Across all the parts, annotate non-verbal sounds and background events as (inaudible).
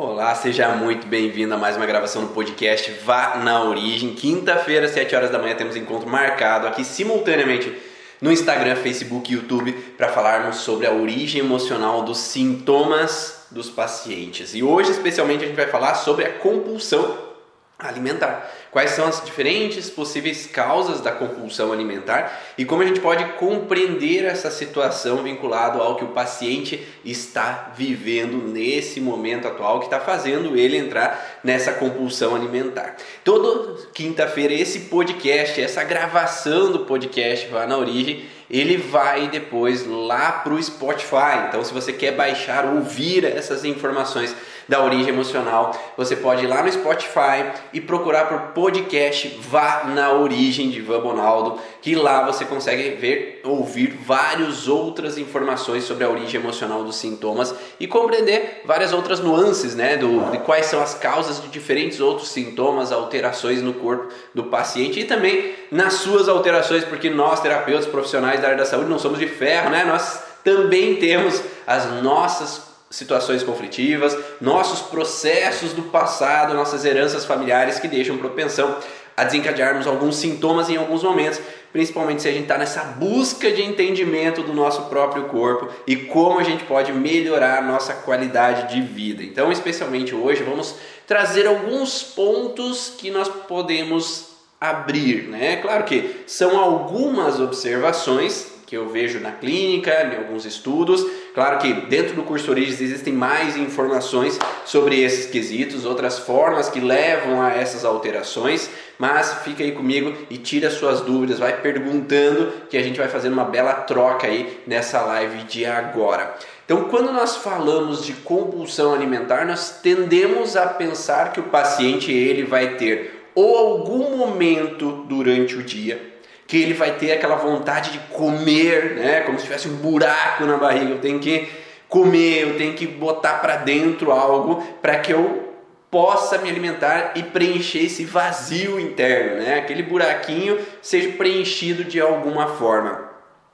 Olá, seja muito bem-vindo a mais uma gravação do podcast Vá na Origem. Quinta-feira, 7 horas da manhã, temos encontro marcado aqui simultaneamente no Instagram, Facebook e YouTube para falarmos sobre a origem emocional dos sintomas dos pacientes. E hoje, especialmente, a gente vai falar sobre a compulsão alimentar. Quais são as diferentes possíveis causas da compulsão alimentar e como a gente pode compreender essa situação vinculado ao que o paciente está vivendo nesse momento atual que está fazendo ele entrar nessa compulsão alimentar. Toda quinta-feira esse podcast, essa gravação do podcast vai na origem ele vai depois lá para o Spotify. Então, se você quer baixar, ouvir essas informações da origem emocional, você pode ir lá no Spotify e procurar por podcast Vá na Origem de Ivan Bonaldo, que lá você consegue ver, ouvir várias outras informações sobre a origem emocional dos sintomas e compreender várias outras nuances, né, do, de quais são as causas de diferentes outros sintomas, alterações no corpo do paciente e também nas suas alterações, porque nós terapeutas profissionais da área da saúde não somos de ferro, né? Nós também temos as nossas situações conflitivas, nossos processos do passado, nossas heranças familiares que deixam propensão a desencadearmos alguns sintomas em alguns momentos, principalmente se a gente está nessa busca de entendimento do nosso próprio corpo e como a gente pode melhorar a nossa qualidade de vida. Então, especialmente hoje, vamos trazer alguns pontos que nós podemos abrir, né? Claro que são algumas observações que eu vejo na clínica, em alguns estudos. Claro que dentro do curso Origens existem mais informações sobre esses quesitos, outras formas que levam a essas alterações, mas fica aí comigo e tira suas dúvidas, vai perguntando que a gente vai fazer uma bela troca aí nessa live de agora. Então, quando nós falamos de compulsão alimentar, nós tendemos a pensar que o paciente ele vai ter ou algum momento durante o dia que ele vai ter aquela vontade de comer, né? Como se tivesse um buraco na barriga. Eu tenho que comer, eu tenho que botar para dentro algo para que eu possa me alimentar e preencher esse vazio interno, né? Aquele buraquinho seja preenchido de alguma forma.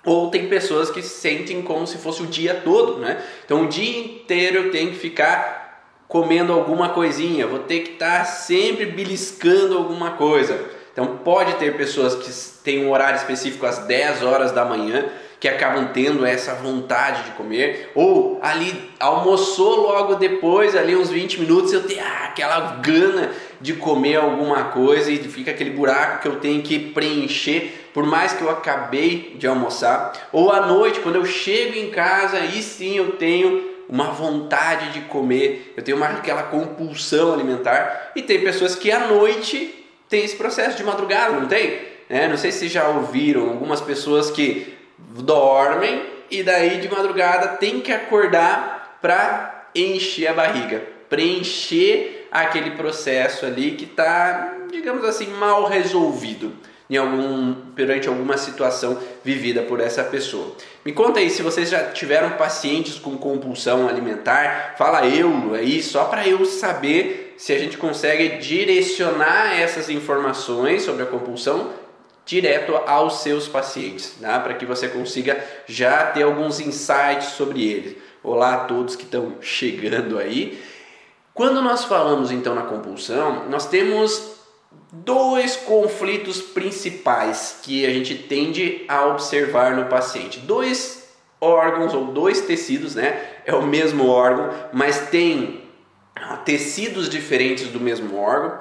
Ou tem pessoas que sentem como se fosse o dia todo, né? Então o dia inteiro eu tenho que ficar comendo alguma coisinha, vou ter que estar tá sempre beliscando alguma coisa. Então pode ter pessoas que têm um horário específico às 10 horas da manhã que acabam tendo essa vontade de comer, ou ali almoçou logo depois, ali uns 20 minutos, eu tenho ah, aquela gana de comer alguma coisa e fica aquele buraco que eu tenho que preencher, por mais que eu acabei de almoçar, ou à noite, quando eu chego em casa, aí sim eu tenho uma vontade de comer, eu tenho uma, aquela compulsão alimentar, e tem pessoas que à noite tem esse processo de madrugada, não tem? É, não sei se já ouviram algumas pessoas que dormem e daí de madrugada tem que acordar para encher a barriga, preencher aquele processo ali que está, digamos assim, mal resolvido em algum perante alguma situação vivida por essa pessoa. Me conta aí se vocês já tiveram pacientes com compulsão alimentar, fala eu aí só para eu saber se a gente consegue direcionar essas informações sobre a compulsão direto aos seus pacientes, tá? para que você consiga já ter alguns insights sobre eles. Olá a todos que estão chegando aí. Quando nós falamos então na compulsão, nós temos dois conflitos principais que a gente tende a observar no paciente. Dois órgãos ou dois tecidos, né? É o mesmo órgão, mas tem tecidos diferentes do mesmo órgão,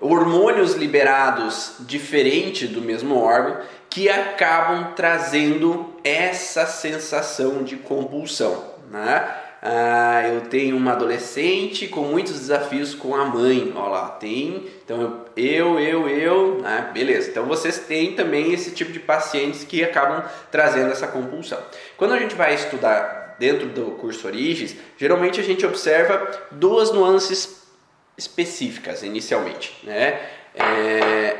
hormônios liberados diferentes do mesmo órgão que acabam trazendo essa sensação de compulsão, né? Ah, eu tenho uma adolescente com muitos desafios com a mãe. Olha lá, tem. Então eu, eu, eu. Ah, beleza. Então vocês têm também esse tipo de pacientes que acabam trazendo essa compulsão. Quando a gente vai estudar dentro do curso Origens, geralmente a gente observa duas nuances específicas inicialmente, né? É,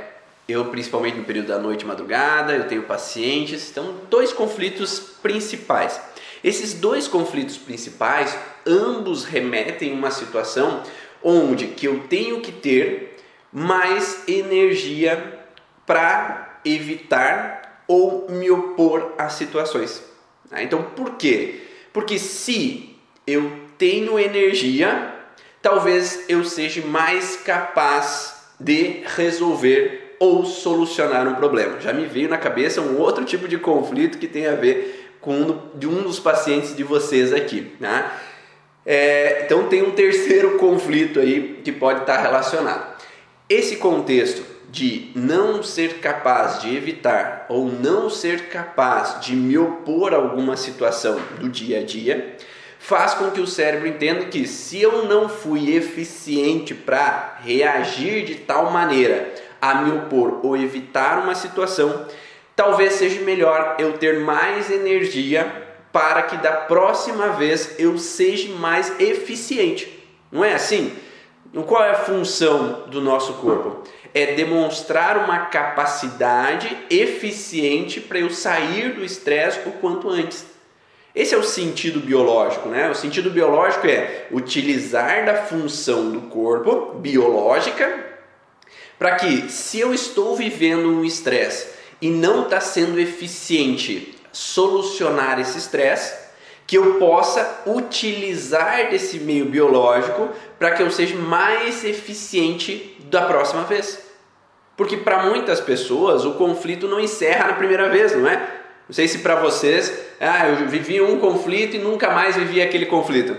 eu principalmente no período da noite e madrugada, eu tenho pacientes, então dois conflitos principais. Esses dois conflitos principais, ambos remetem a uma situação onde que eu tenho que ter mais energia para evitar ou me opor a situações. Tá? Então, por quê? Porque se eu tenho energia, talvez eu seja mais capaz de resolver ou solucionar um problema. Já me veio na cabeça um outro tipo de conflito que tem a ver com um, de um dos pacientes de vocês aqui. Né? É, então tem um terceiro (laughs) conflito aí que pode estar relacionado. Esse contexto de não ser capaz de evitar ou não ser capaz de me opor a alguma situação do dia a dia faz com que o cérebro entenda que se eu não fui eficiente para reagir de tal maneira a me opor ou evitar uma situação, talvez seja melhor eu ter mais energia para que da próxima vez eu seja mais eficiente. Não é assim? Qual é a função do nosso corpo? É demonstrar uma capacidade eficiente para eu sair do estresse o quanto antes. Esse é o sentido biológico, né? O sentido biológico é utilizar da função do corpo biológica para que, se eu estou vivendo um estresse e não está sendo eficiente solucionar esse estresse, que eu possa utilizar desse meio biológico para que eu seja mais eficiente da próxima vez. Porque para muitas pessoas o conflito não encerra na primeira vez, não é? Não sei se para vocês, ah, eu vivi um conflito e nunca mais vivi aquele conflito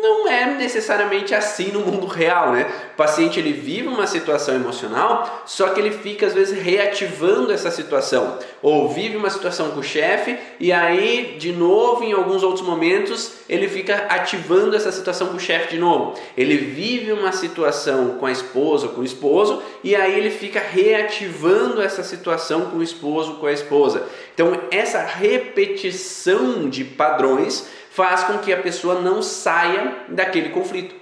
não é necessariamente assim no mundo real, né? O paciente ele vive uma situação emocional, só que ele fica às vezes reativando essa situação, ou vive uma situação com o chefe e aí de novo em alguns outros momentos ele fica ativando essa situação com o chefe de novo. Ele vive uma situação com a esposa, com o esposo e aí ele fica reativando essa situação com o esposo, com a esposa. Então essa repetição de padrões faz com que a pessoa não saia daquele conflito.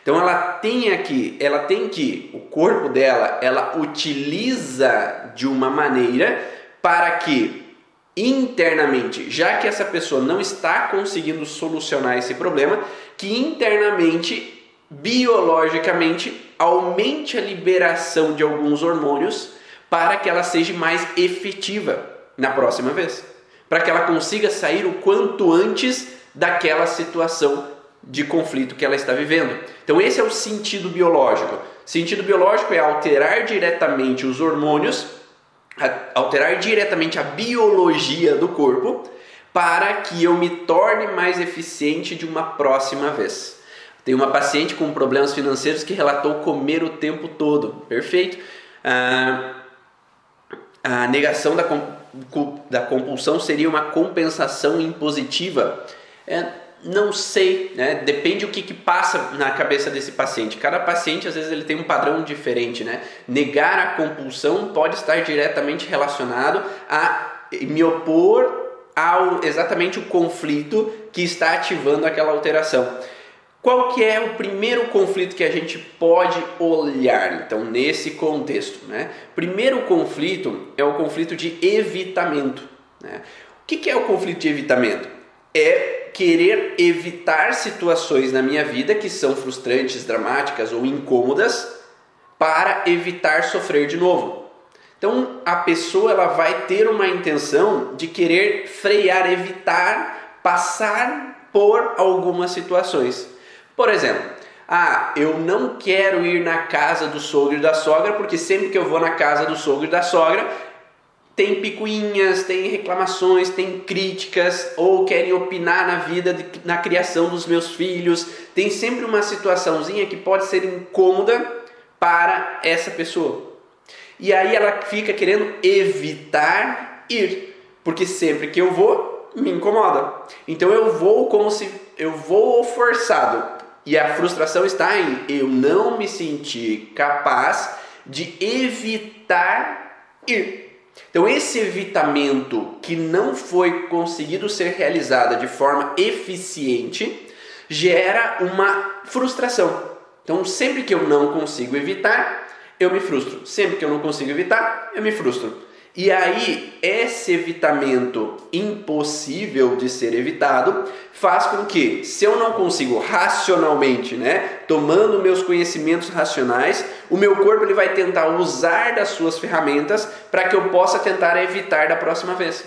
Então ela tem aqui, ela tem que o corpo dela, ela utiliza de uma maneira para que internamente, já que essa pessoa não está conseguindo solucionar esse problema, que internamente, biologicamente, aumente a liberação de alguns hormônios para que ela seja mais efetiva na próxima vez, para que ela consiga sair o quanto antes daquela situação de conflito que ela está vivendo. Então, esse é o sentido biológico. Sentido biológico é alterar diretamente os hormônios, alterar diretamente a biologia do corpo para que eu me torne mais eficiente de uma próxima vez. Tem uma paciente com problemas financeiros que relatou comer o tempo todo. Perfeito. Ah, a negação da, da compulsão seria uma compensação impositiva é, não sei, né? depende o que, que passa na cabeça desse paciente. Cada paciente às vezes ele tem um padrão diferente, né? Negar a compulsão pode estar diretamente relacionado a me opor ao exatamente o conflito que está ativando aquela alteração. Qual que é o primeiro conflito que a gente pode olhar, então, nesse contexto? Né? Primeiro conflito é o conflito de evitamento. Né? O que, que é o conflito de evitamento? É querer evitar situações na minha vida que são frustrantes, dramáticas ou incômodas para evitar sofrer de novo. Então a pessoa ela vai ter uma intenção de querer frear, evitar passar por algumas situações. Por exemplo, ah, eu não quero ir na casa do sogro e da sogra porque sempre que eu vou na casa do sogro e da sogra tem picuinhas, tem reclamações, tem críticas ou querem opinar na vida, de, na criação dos meus filhos. Tem sempre uma situaçãozinha que pode ser incômoda para essa pessoa. E aí ela fica querendo evitar ir, porque sempre que eu vou, me incomoda. Então eu vou como se eu vou forçado. E a frustração está em eu não me sentir capaz de evitar ir. Então, esse evitamento que não foi conseguido ser realizado de forma eficiente gera uma frustração. Então, sempre que eu não consigo evitar, eu me frustro. Sempre que eu não consigo evitar, eu me frustro. E aí, esse evitamento impossível de ser evitado faz com que, se eu não consigo racionalmente, né, tomando meus conhecimentos racionais, o meu corpo ele vai tentar usar das suas ferramentas para que eu possa tentar evitar da próxima vez.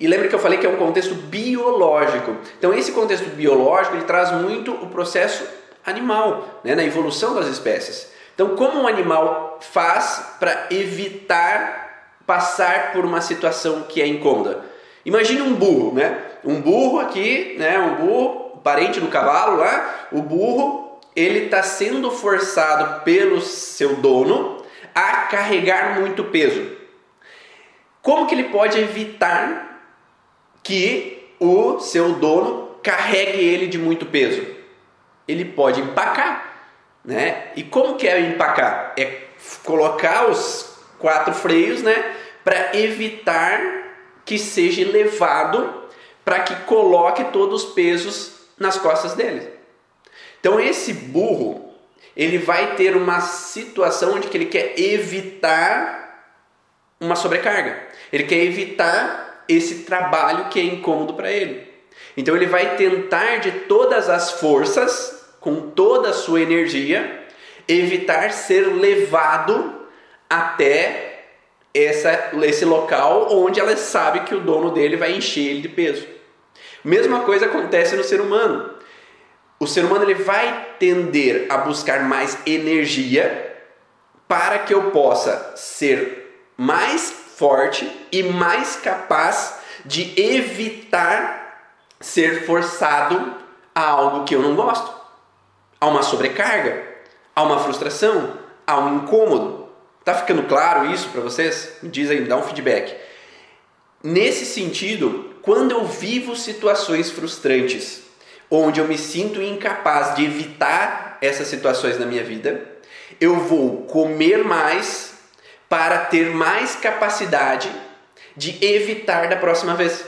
E lembre que eu falei que é um contexto biológico. Então, esse contexto biológico ele traz muito o processo animal, né, na evolução das espécies. Então, como um animal faz para evitar passar por uma situação que é incômoda? Imagine um burro, né? Um burro aqui, né? Um burro, parente do cavalo lá, o burro, ele está sendo forçado pelo seu dono a carregar muito peso. Como que ele pode evitar que o seu dono carregue ele de muito peso? Ele pode empacar, né? E como que é empacar? É colocar os quatro freios, né, para evitar que seja levado para que coloque todos os pesos nas costas dele. Então esse burro, ele vai ter uma situação onde que ele quer evitar uma sobrecarga. Ele quer evitar esse trabalho que é incômodo para ele. Então ele vai tentar de todas as forças, com toda a sua energia, evitar ser levado até essa, esse local onde ela sabe que o dono dele vai encher ele de peso. Mesma coisa acontece no ser humano. O ser humano ele vai tender a buscar mais energia para que eu possa ser mais forte e mais capaz de evitar ser forçado a algo que eu não gosto, a uma sobrecarga, a uma frustração, a um incômodo. Tá ficando claro isso para vocês? Me diz aí, me dá um feedback. Nesse sentido, quando eu vivo situações frustrantes, onde eu me sinto incapaz de evitar essas situações na minha vida, eu vou comer mais para ter mais capacidade de evitar da próxima vez.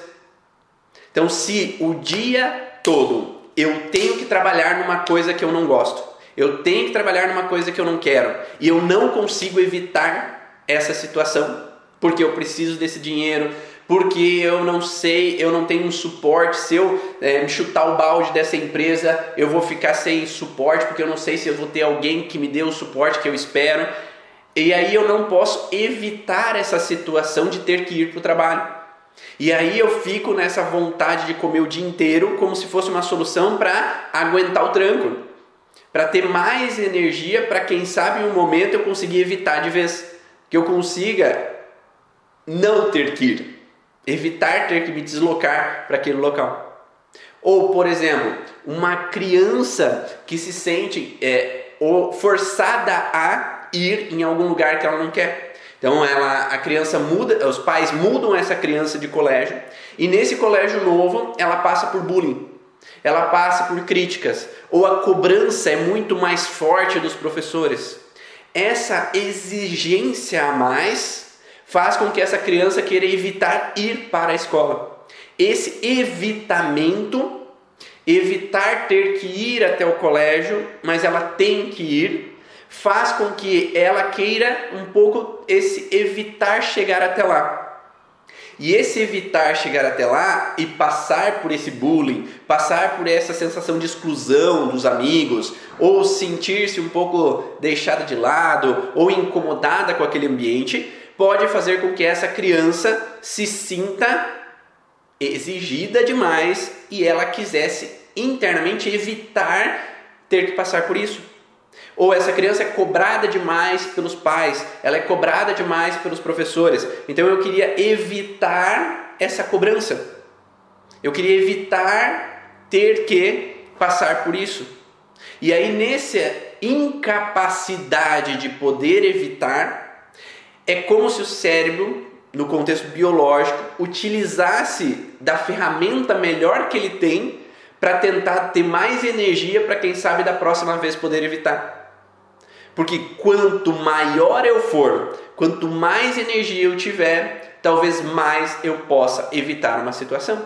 Então, se o dia todo eu tenho que trabalhar numa coisa que eu não gosto, eu tenho que trabalhar numa coisa que eu não quero e eu não consigo evitar essa situação porque eu preciso desse dinheiro, porque eu não sei, eu não tenho um suporte. Se eu é, chutar o balde dessa empresa, eu vou ficar sem suporte, porque eu não sei se eu vou ter alguém que me dê o suporte que eu espero. E aí eu não posso evitar essa situação de ter que ir para o trabalho. E aí eu fico nessa vontade de comer o dia inteiro como se fosse uma solução para aguentar o tranco, para ter mais energia, para quem sabe em um momento eu conseguir evitar de vez, que eu consiga não ter que ir evitar ter que me deslocar para aquele local. Ou, por exemplo, uma criança que se sente é, forçada a ir em algum lugar que ela não quer. Então ela, a criança muda, os pais mudam essa criança de colégio e nesse colégio novo ela passa por bullying, ela passa por críticas ou a cobrança é muito mais forte dos professores. Essa exigência a mais faz com que essa criança queira evitar ir para a escola. Esse evitamento, evitar ter que ir até o colégio, mas ela tem que ir, faz com que ela queira um pouco esse evitar chegar até lá. E esse evitar chegar até lá e passar por esse bullying, passar por essa sensação de exclusão dos amigos, ou sentir-se um pouco deixada de lado, ou incomodada com aquele ambiente, pode fazer com que essa criança se sinta exigida demais e ela quisesse internamente evitar ter que passar por isso. Ou essa criança é cobrada demais pelos pais, ela é cobrada demais pelos professores. Então eu queria evitar essa cobrança. Eu queria evitar ter que passar por isso. E aí, nessa incapacidade de poder evitar, é como se o cérebro, no contexto biológico, utilizasse da ferramenta melhor que ele tem para tentar ter mais energia para quem sabe da próxima vez poder evitar. Porque quanto maior eu for, quanto mais energia eu tiver, talvez mais eu possa evitar uma situação.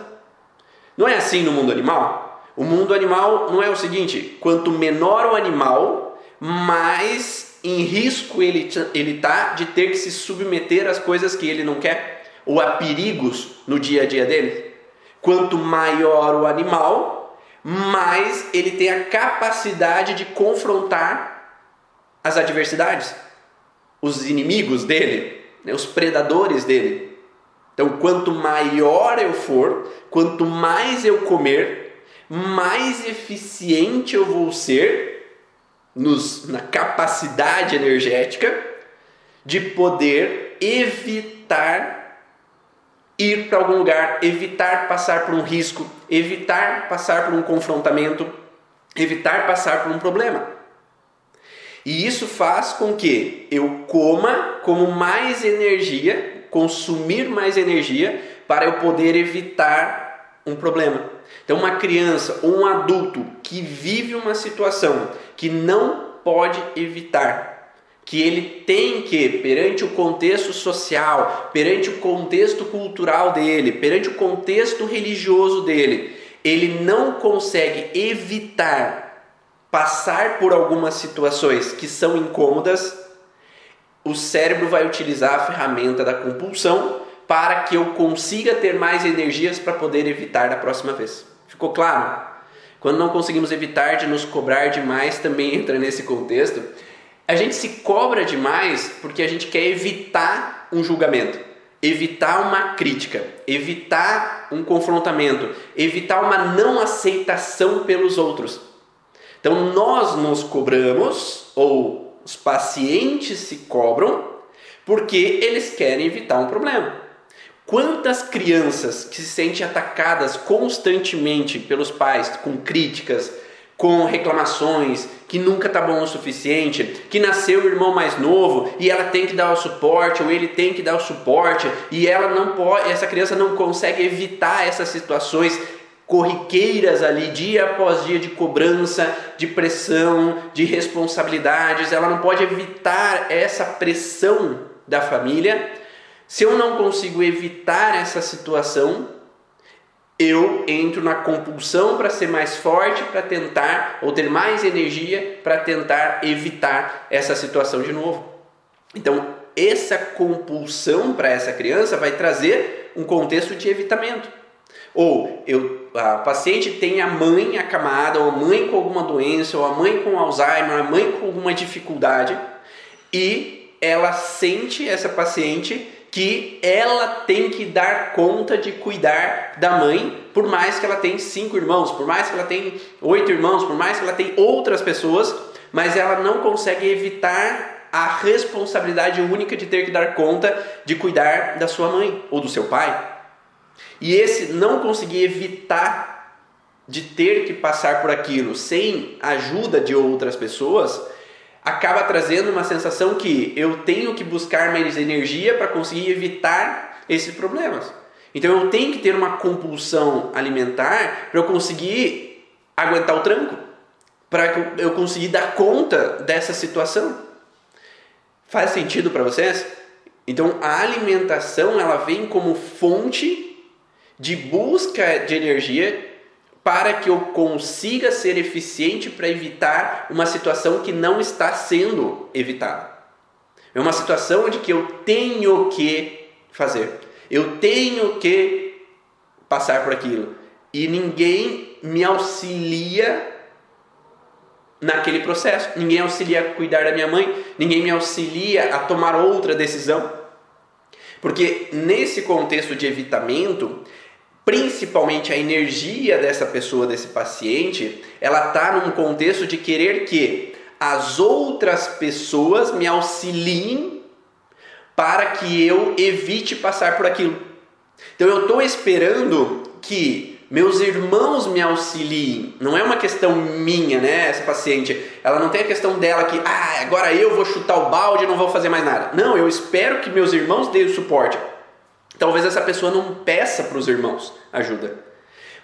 Não é assim no mundo animal? O mundo animal não é o seguinte: quanto menor o animal, mais em risco ele ele tá de ter que se submeter às coisas que ele não quer ou a perigos no dia a dia dele. Quanto maior o animal, mais ele tem a capacidade de confrontar as adversidades, os inimigos dele, né, os predadores dele. Então, quanto maior eu for, quanto mais eu comer, mais eficiente eu vou ser nos, na capacidade energética de poder evitar ir para algum lugar, evitar passar por um risco, evitar passar por um confrontamento, evitar passar por um problema. E isso faz com que eu coma como mais energia, consumir mais energia para eu poder evitar um problema. Então, uma criança ou um adulto que vive uma situação que não pode evitar, que ele tem que, perante o contexto social, perante o contexto cultural dele, perante o contexto religioso dele, ele não consegue evitar passar por algumas situações que são incômodas, o cérebro vai utilizar a ferramenta da compulsão para que eu consiga ter mais energias para poder evitar da próxima vez. Ficou claro? Quando não conseguimos evitar de nos cobrar demais, também (laughs) entra nesse contexto. A gente se cobra demais porque a gente quer evitar um julgamento, evitar uma crítica, evitar um confrontamento, evitar uma não aceitação pelos outros. Então nós nos cobramos, ou os pacientes se cobram, porque eles querem evitar um problema. Quantas crianças que se sentem atacadas constantemente pelos pais com críticas, com reclamações, que nunca tá bom o suficiente, que nasceu o irmão mais novo e ela tem que dar o suporte ou ele tem que dar o suporte e ela não pode, essa criança não consegue evitar essas situações corriqueiras ali, dia após dia, de cobrança, de pressão, de responsabilidades. Ela não pode evitar essa pressão da família. Se eu não consigo evitar essa situação, eu entro na compulsão para ser mais forte, para tentar, ou ter mais energia para tentar evitar essa situação de novo. Então, essa compulsão para essa criança vai trazer um contexto de evitamento. Ou eu, a paciente tem a mãe acamada, ou a mãe com alguma doença, ou a mãe com Alzheimer, a mãe com alguma dificuldade, e ela sente essa paciente que ela tem que dar conta de cuidar da mãe, por mais que ela tenha cinco irmãos, por mais que ela tenha oito irmãos, por mais que ela tenha outras pessoas, mas ela não consegue evitar a responsabilidade única de ter que dar conta de cuidar da sua mãe ou do seu pai. E esse não conseguir evitar de ter que passar por aquilo sem ajuda de outras pessoas, acaba trazendo uma sensação que eu tenho que buscar mais energia para conseguir evitar esses problemas. Então eu tenho que ter uma compulsão alimentar para eu conseguir aguentar o tranco, para eu conseguir dar conta dessa situação. Faz sentido para vocês? Então a alimentação ela vem como fonte de busca de energia para que eu consiga ser eficiente para evitar uma situação que não está sendo evitada. É uma situação onde que eu tenho que fazer. Eu tenho que passar por aquilo. E ninguém me auxilia naquele processo. Ninguém auxilia a cuidar da minha mãe, ninguém me auxilia a tomar outra decisão. Porque nesse contexto de evitamento, principalmente a energia dessa pessoa, desse paciente, ela está num contexto de querer que as outras pessoas me auxiliem para que eu evite passar por aquilo. Então eu estou esperando que meus irmãos me auxiliem. Não é uma questão minha, né? Essa paciente, ela não tem a questão dela que, ah, agora eu vou chutar o balde e não vou fazer mais nada. Não, eu espero que meus irmãos deem o suporte. Talvez essa pessoa não peça para os irmãos ajuda.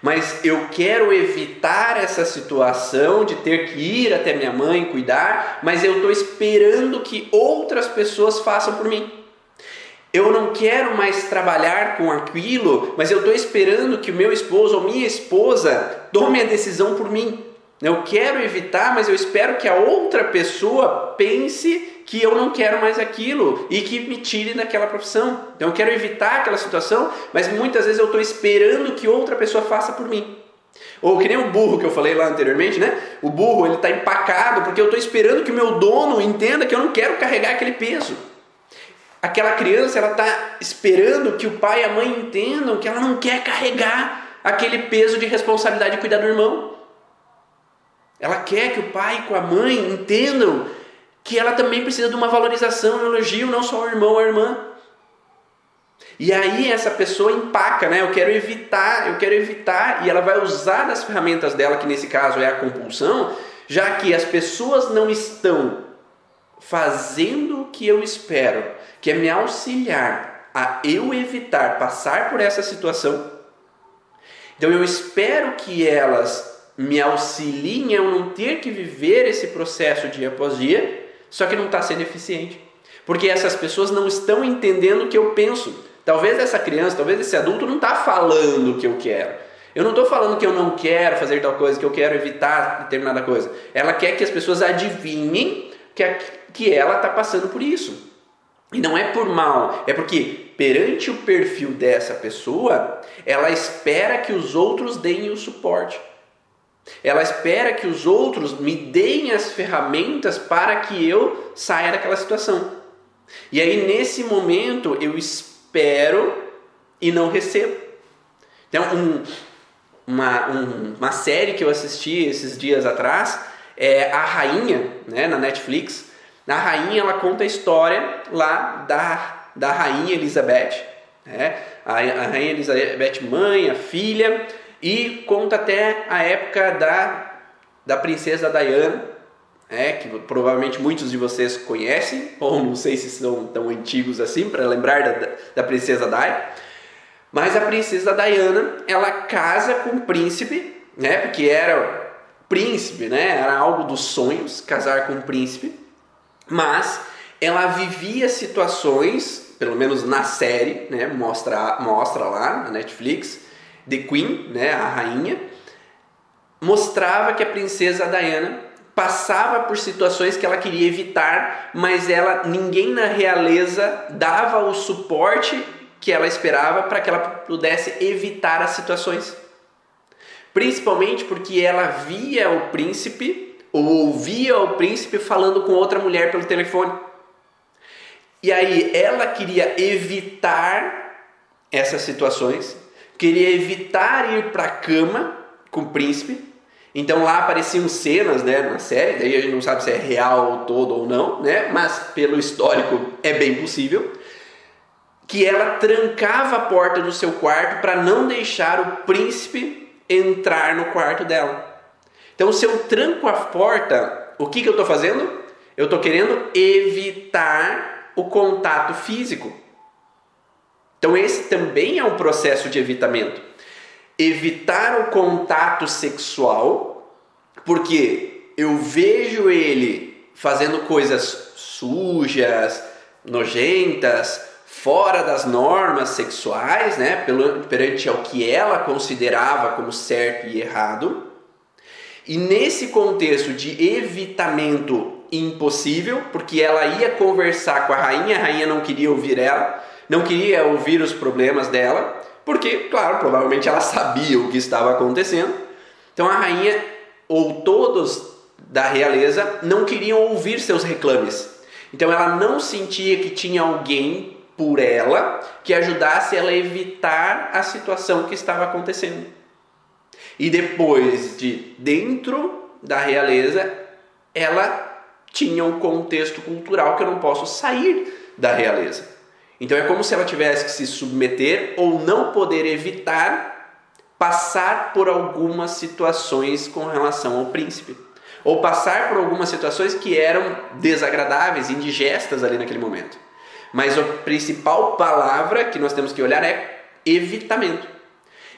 Mas eu quero evitar essa situação de ter que ir até minha mãe cuidar, mas eu estou esperando que outras pessoas façam por mim. Eu não quero mais trabalhar com aquilo, mas eu estou esperando que o meu esposo ou minha esposa tome a decisão por mim. Eu quero evitar, mas eu espero que a outra pessoa pense que eu não quero mais aquilo e que me tire daquela profissão. Então eu quero evitar aquela situação, mas muitas vezes eu estou esperando que outra pessoa faça por mim. Ou que nem o burro que eu falei lá anteriormente, né? O burro ele está empacado porque eu estou esperando que o meu dono entenda que eu não quero carregar aquele peso. Aquela criança ela está esperando que o pai e a mãe entendam que ela não quer carregar aquele peso de responsabilidade de cuidar do irmão. Ela quer que o pai e a mãe entendam que ela também precisa de uma valorização, um elogio, não só o irmão ou a irmã. E aí essa pessoa empaca, né? Eu quero evitar, eu quero evitar, e ela vai usar das ferramentas dela, que nesse caso é a compulsão, já que as pessoas não estão fazendo o que eu espero, que é me auxiliar a eu evitar passar por essa situação. Então eu espero que elas me auxiliem a eu não ter que viver esse processo dia após dia, só que não está sendo eficiente. Porque essas pessoas não estão entendendo o que eu penso. Talvez essa criança, talvez esse adulto não está falando o que eu quero. Eu não estou falando que eu não quero fazer tal coisa, que eu quero evitar determinada coisa. Ela quer que as pessoas adivinhem que, a, que ela está passando por isso. E não é por mal, é porque perante o perfil dessa pessoa, ela espera que os outros deem o suporte. Ela espera que os outros me deem as ferramentas para que eu saia daquela situação. E aí, nesse momento, eu espero e não recebo. Então, um, uma, um, uma série que eu assisti esses dias atrás é A Rainha, né, na Netflix. Na Rainha, ela conta a história lá da, da Rainha Elizabeth. Né? A, a Rainha Elizabeth, mãe, a filha, e conta até a época da, da princesa Diana, é, que provavelmente muitos de vocês conhecem, ou não sei se são tão antigos assim para lembrar da, da princesa Diana. Mas a princesa Diana, ela casa com o príncipe, né? Porque era príncipe, né? Era algo dos sonhos casar com um príncipe. Mas ela vivia situações, pelo menos na série, né? Mostra, mostra lá na Netflix, The Queen, né? A rainha, mostrava que a princesa Diana passava por situações que ela queria evitar, mas ela ninguém na realeza dava o suporte que ela esperava para que ela pudesse evitar as situações. Principalmente porque ela via o príncipe ou ouvia o príncipe falando com outra mulher pelo telefone. E aí ela queria evitar essas situações, queria evitar ir para a cama com o príncipe, então lá apareciam cenas, né, na série, daí a gente não sabe se é real todo ou não, né, mas pelo histórico é bem possível, que ela trancava a porta do seu quarto para não deixar o príncipe entrar no quarto dela. Então se eu tranco a porta, o que, que eu estou fazendo? Eu estou querendo evitar o contato físico. Então esse também é um processo de evitamento evitar o contato sexual, porque eu vejo ele fazendo coisas sujas, nojentas, fora das normas sexuais, né, perante ao que ela considerava como certo e errado. E nesse contexto de evitamento impossível, porque ela ia conversar com a rainha, a rainha não queria ouvir ela, não queria ouvir os problemas dela, porque, claro, provavelmente ela sabia o que estava acontecendo. Então a rainha ou todos da realeza não queriam ouvir seus reclames. Então ela não sentia que tinha alguém por ela que ajudasse ela a evitar a situação que estava acontecendo. E depois de dentro da realeza, ela tinha um contexto cultural que eu não posso sair da realeza. Então é como se ela tivesse que se submeter ou não poder evitar passar por algumas situações com relação ao príncipe. Ou passar por algumas situações que eram desagradáveis, indigestas ali naquele momento. Mas a principal palavra que nós temos que olhar é evitamento.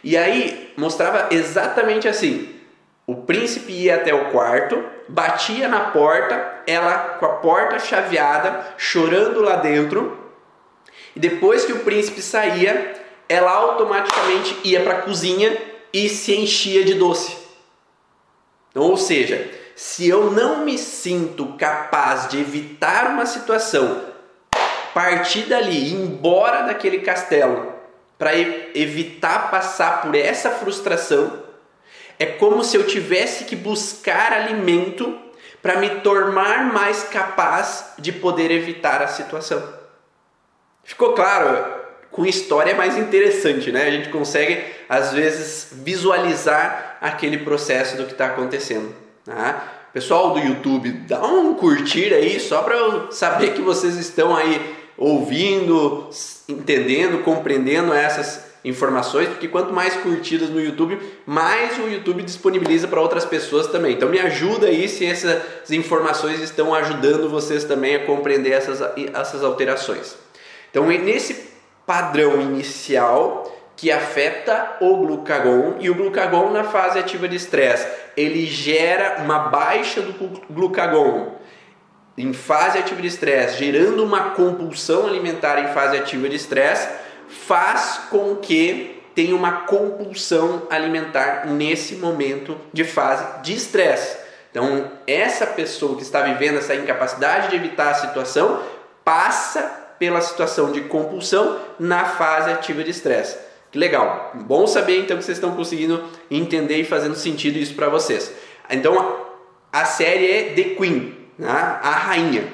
E aí mostrava exatamente assim: o príncipe ia até o quarto, batia na porta, ela com a porta chaveada, chorando lá dentro, e depois que o príncipe saía, ela automaticamente ia para a cozinha e se enchia de doce. Então, ou seja, se eu não me sinto capaz de evitar uma situação, partir dali, ir embora daquele castelo, para evitar passar por essa frustração, é como se eu tivesse que buscar alimento para me tornar mais capaz de poder evitar a situação. Ficou claro? Com história é mais interessante, né? A gente consegue, às vezes, visualizar aquele processo do que está acontecendo. Tá? Pessoal do YouTube, dá um curtir aí só para eu saber que vocês estão aí ouvindo, entendendo, compreendendo essas informações, porque quanto mais curtidas no YouTube, mais o YouTube disponibiliza para outras pessoas também. Então me ajuda aí se essas informações estão ajudando vocês também a compreender essas, essas alterações. Então nesse padrão inicial que afeta o glucagon e o glucagon na fase ativa de estresse, ele gera uma baixa do glucagon em fase ativa de estresse, gerando uma compulsão alimentar em fase ativa de estresse, faz com que tenha uma compulsão alimentar nesse momento de fase de estresse. Então, essa pessoa que está vivendo essa incapacidade de evitar a situação passa pela situação de compulsão na fase ativa de estresse. Que legal. Bom saber então que vocês estão conseguindo entender e fazendo sentido isso para vocês. Então, a série é The Queen, né? a rainha.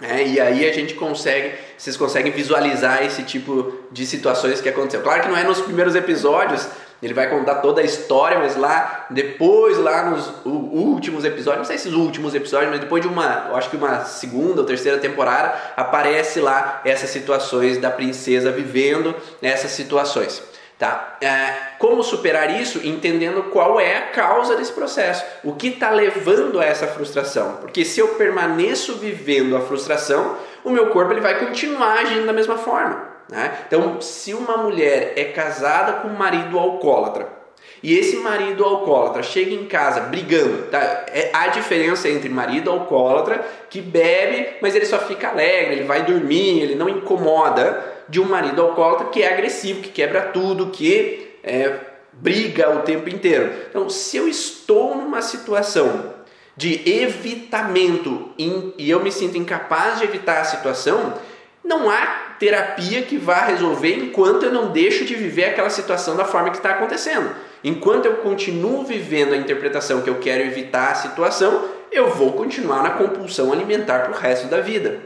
É, e aí a gente consegue, vocês conseguem visualizar esse tipo de situações que aconteceu. Claro que não é nos primeiros episódios, ele vai contar toda a história, mas lá depois, lá nos últimos episódios, não sei se os últimos episódios, mas depois de uma, eu acho que uma segunda ou terceira temporada, aparece lá essas situações da princesa vivendo essas situações. Tá? É, como superar isso? Entendendo qual é a causa desse processo. O que está levando a essa frustração? Porque se eu permaneço vivendo a frustração, o meu corpo ele vai continuar agindo da mesma forma. Né? Então, se uma mulher é casada com um marido alcoólatra e esse marido alcoólatra chega em casa brigando, tá? É, há diferença entre marido alcoólatra que bebe, mas ele só fica alegre, ele vai dormir, ele não incomoda de um marido alcoólatra que é agressivo, que quebra tudo, que é, briga o tempo inteiro. Então, se eu estou numa situação de evitamento e eu me sinto incapaz de evitar a situação, não há terapia que vá resolver enquanto eu não deixo de viver aquela situação da forma que está acontecendo. Enquanto eu continuo vivendo a interpretação que eu quero evitar a situação, eu vou continuar na compulsão alimentar para o resto da vida.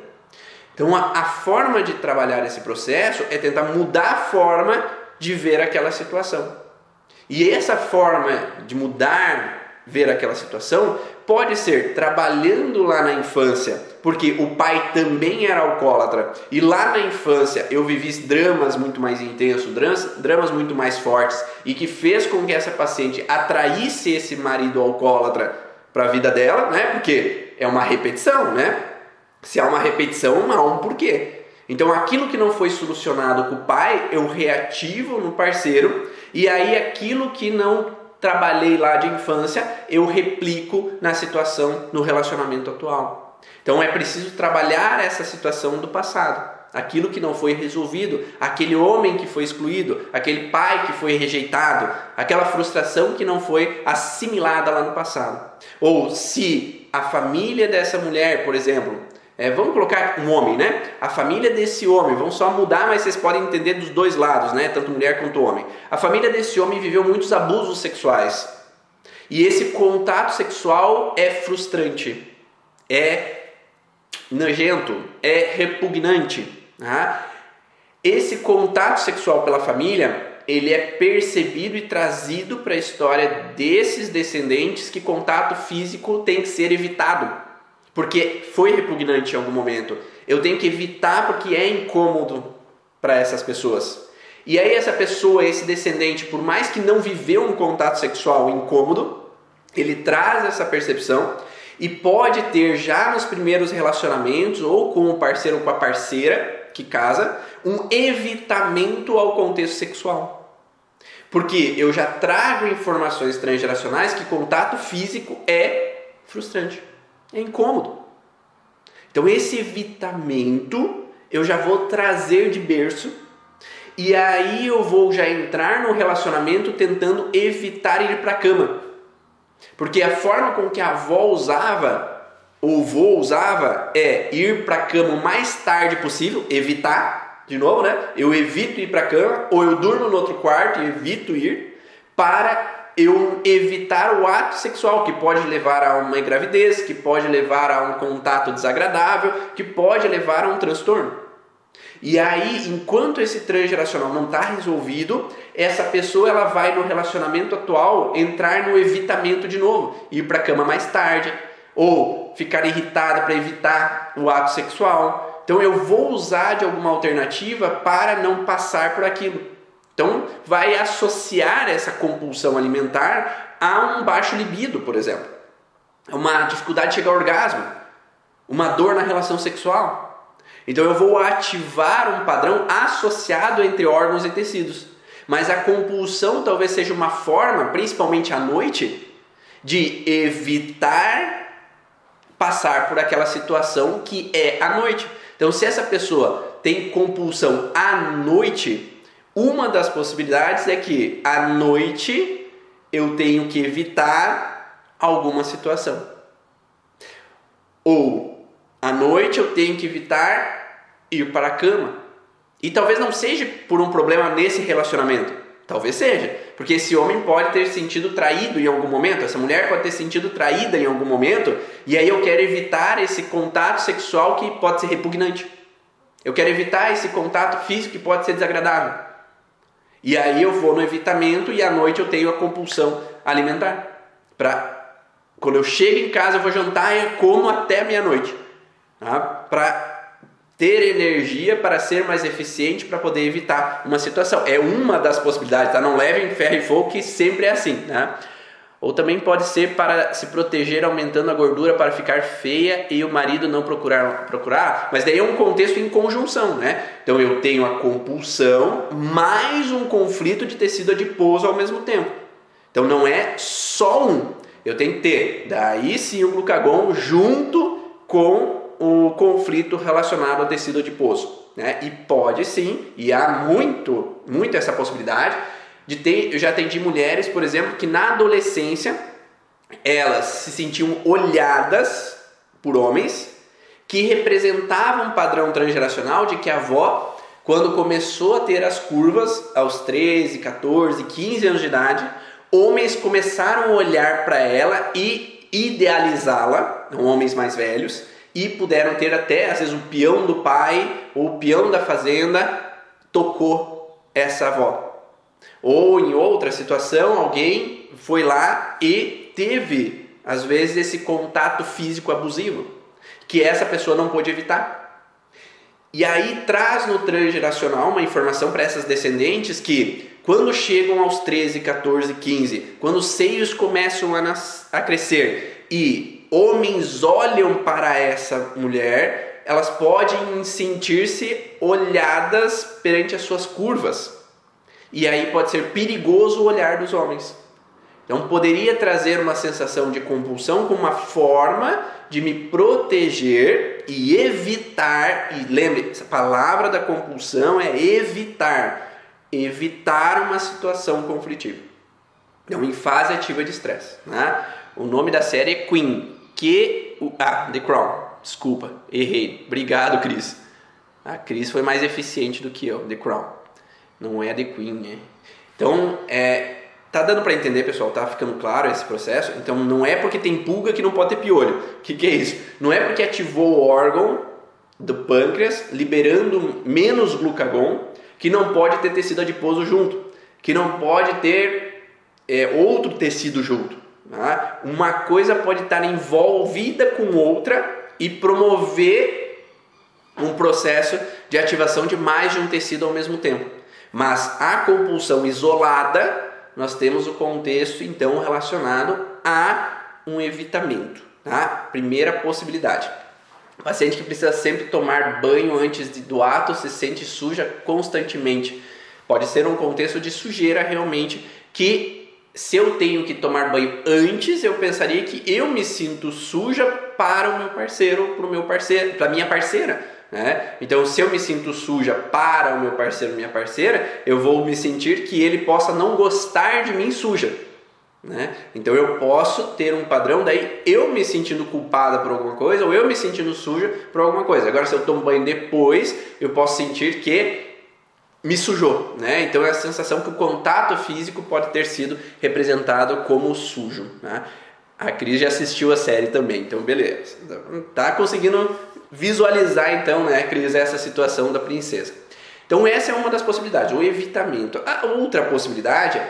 Então a, a forma de trabalhar esse processo é tentar mudar a forma de ver aquela situação. E essa forma de mudar ver aquela situação pode ser trabalhando lá na infância, porque o pai também era alcoólatra e lá na infância eu vivi dramas muito mais intensos, dramas, muito mais fortes e que fez com que essa paciente atraísse esse marido alcoólatra para a vida dela, né? Porque é uma repetição, né? Se há uma repetição, há um porquê. Então aquilo que não foi solucionado com o pai, eu reativo no parceiro, e aí aquilo que não trabalhei lá de infância, eu replico na situação, no relacionamento atual. Então é preciso trabalhar essa situação do passado. Aquilo que não foi resolvido, aquele homem que foi excluído, aquele pai que foi rejeitado, aquela frustração que não foi assimilada lá no passado. Ou se a família dessa mulher, por exemplo, é, vamos colocar um homem, né? A família desse homem, vamos só mudar, mas vocês podem entender dos dois lados, né? Tanto mulher quanto homem. A família desse homem viveu muitos abusos sexuais. E esse contato sexual é frustrante, é nojento, é repugnante. Tá? Esse contato sexual pela família, ele é percebido e trazido para a história desses descendentes que contato físico tem que ser evitado porque foi repugnante em algum momento. Eu tenho que evitar porque é incômodo para essas pessoas. E aí essa pessoa, esse descendente, por mais que não viveu um contato sexual incômodo, ele traz essa percepção e pode ter já nos primeiros relacionamentos ou com o parceiro ou com a parceira que casa, um evitamento ao contexto sexual. Porque eu já trago informações transgeracionais que contato físico é frustrante. É incômodo. Então esse evitamento eu já vou trazer de berço e aí eu vou já entrar no relacionamento tentando evitar ir para a cama. Porque a forma com que a avó usava ou vô usava é ir para a cama o mais tarde possível, evitar, de novo, né? Eu evito ir para a cama ou eu durmo no outro quarto e evito ir para eu evitar o ato sexual, que pode levar a uma gravidez, que pode levar a um contato desagradável, que pode levar a um transtorno. E aí, enquanto esse transgeracional não está resolvido, essa pessoa ela vai no relacionamento atual entrar no evitamento de novo, ir para a cama mais tarde, ou ficar irritada para evitar o ato sexual. Então eu vou usar de alguma alternativa para não passar por aquilo. Então vai associar essa compulsão alimentar a um baixo libido, por exemplo, uma dificuldade de chegar ao orgasmo, uma dor na relação sexual. Então eu vou ativar um padrão associado entre órgãos e tecidos. Mas a compulsão talvez seja uma forma, principalmente à noite, de evitar passar por aquela situação que é à noite. Então, se essa pessoa tem compulsão à noite, uma das possibilidades é que à noite eu tenho que evitar alguma situação. Ou à noite eu tenho que evitar ir para a cama. E talvez não seja por um problema nesse relacionamento. Talvez seja, porque esse homem pode ter sentido traído em algum momento, essa mulher pode ter sentido traída em algum momento, e aí eu quero evitar esse contato sexual que pode ser repugnante. Eu quero evitar esse contato físico que pode ser desagradável. E aí eu vou no evitamento e à noite eu tenho a compulsão alimentar. Para quando eu chego em casa, eu vou jantar e como até meia-noite. Tá? Para ter energia para ser mais eficiente para poder evitar uma situação. É uma das possibilidades, tá? Não levem ferro e fogo que sempre é assim, né? Ou também pode ser para se proteger aumentando a gordura para ficar feia e o marido não procurar, procurar, mas daí é um contexto em conjunção, né? Então eu tenho a compulsão mais um conflito de tecido adiposo ao mesmo tempo. Então não é só um, eu tenho que ter daí sim o glucagon junto com o conflito relacionado ao tecido adiposo. Né? E pode sim, e há muito, muito essa possibilidade de ter. Eu já atendi mulheres, por exemplo, que na adolescência elas se sentiam olhadas por homens que representavam um padrão transgeracional de que a avó, quando começou a ter as curvas aos 13, 14, 15 anos de idade, homens começaram a olhar para ela e idealizá-la, homens mais velhos, e puderam ter até, às vezes, o peão do pai ou o peão da fazenda tocou essa avó. Ou em outra situação, alguém foi lá e teve, às vezes, esse contato físico abusivo, que essa pessoa não pôde evitar. E aí traz no transgeracional uma informação para essas descendentes que quando chegam aos 13, 14, 15, quando os seios começam a, a crescer e homens olham para essa mulher, elas podem sentir-se olhadas perante as suas curvas. E aí pode ser perigoso o olhar dos homens. Então poderia trazer uma sensação de compulsão como uma forma de me proteger e evitar, e lembre, essa palavra da compulsão é evitar, evitar uma situação conflitiva. Então em fase ativa de estresse. Né? O nome da série é Queen, que. Ah, The Crown. Desculpa, errei. Obrigado, Cris. A Cris foi mais eficiente do que eu, The Crown. Não é The Queen, né? Então, é, tá dando para entender, pessoal? Tá ficando claro esse processo? Então, não é porque tem pulga que não pode ter piolho. O que, que é isso? Não é porque ativou o órgão do pâncreas, liberando menos glucagon, que não pode ter tecido adiposo junto, que não pode ter é, outro tecido junto. Tá? Uma coisa pode estar envolvida com outra e promover um processo de ativação de mais de um tecido ao mesmo tempo. Mas a compulsão isolada, nós temos o contexto então relacionado a um evitamento. Tá? Primeira possibilidade. O paciente que precisa sempre tomar banho antes do ato se sente suja constantemente. Pode ser um contexto de sujeira realmente que se eu tenho que tomar banho antes, eu pensaria que eu me sinto suja para o meu parceiro, para o meu parceiro, para minha parceira, né? Então, se eu me sinto suja para o meu parceiro, minha parceira, eu vou me sentir que ele possa não gostar de mim suja, né? Então, eu posso ter um padrão daí eu me sentindo culpada por alguma coisa ou eu me sentindo suja por alguma coisa. Agora, se eu tomo banho depois, eu posso sentir que me sujou, né? Então é a sensação que o contato físico pode ter sido representado como sujo, né? A Cris já assistiu a série também, então beleza. Tá conseguindo visualizar então, né, Cris, essa situação da princesa. Então essa é uma das possibilidades, o evitamento. A outra possibilidade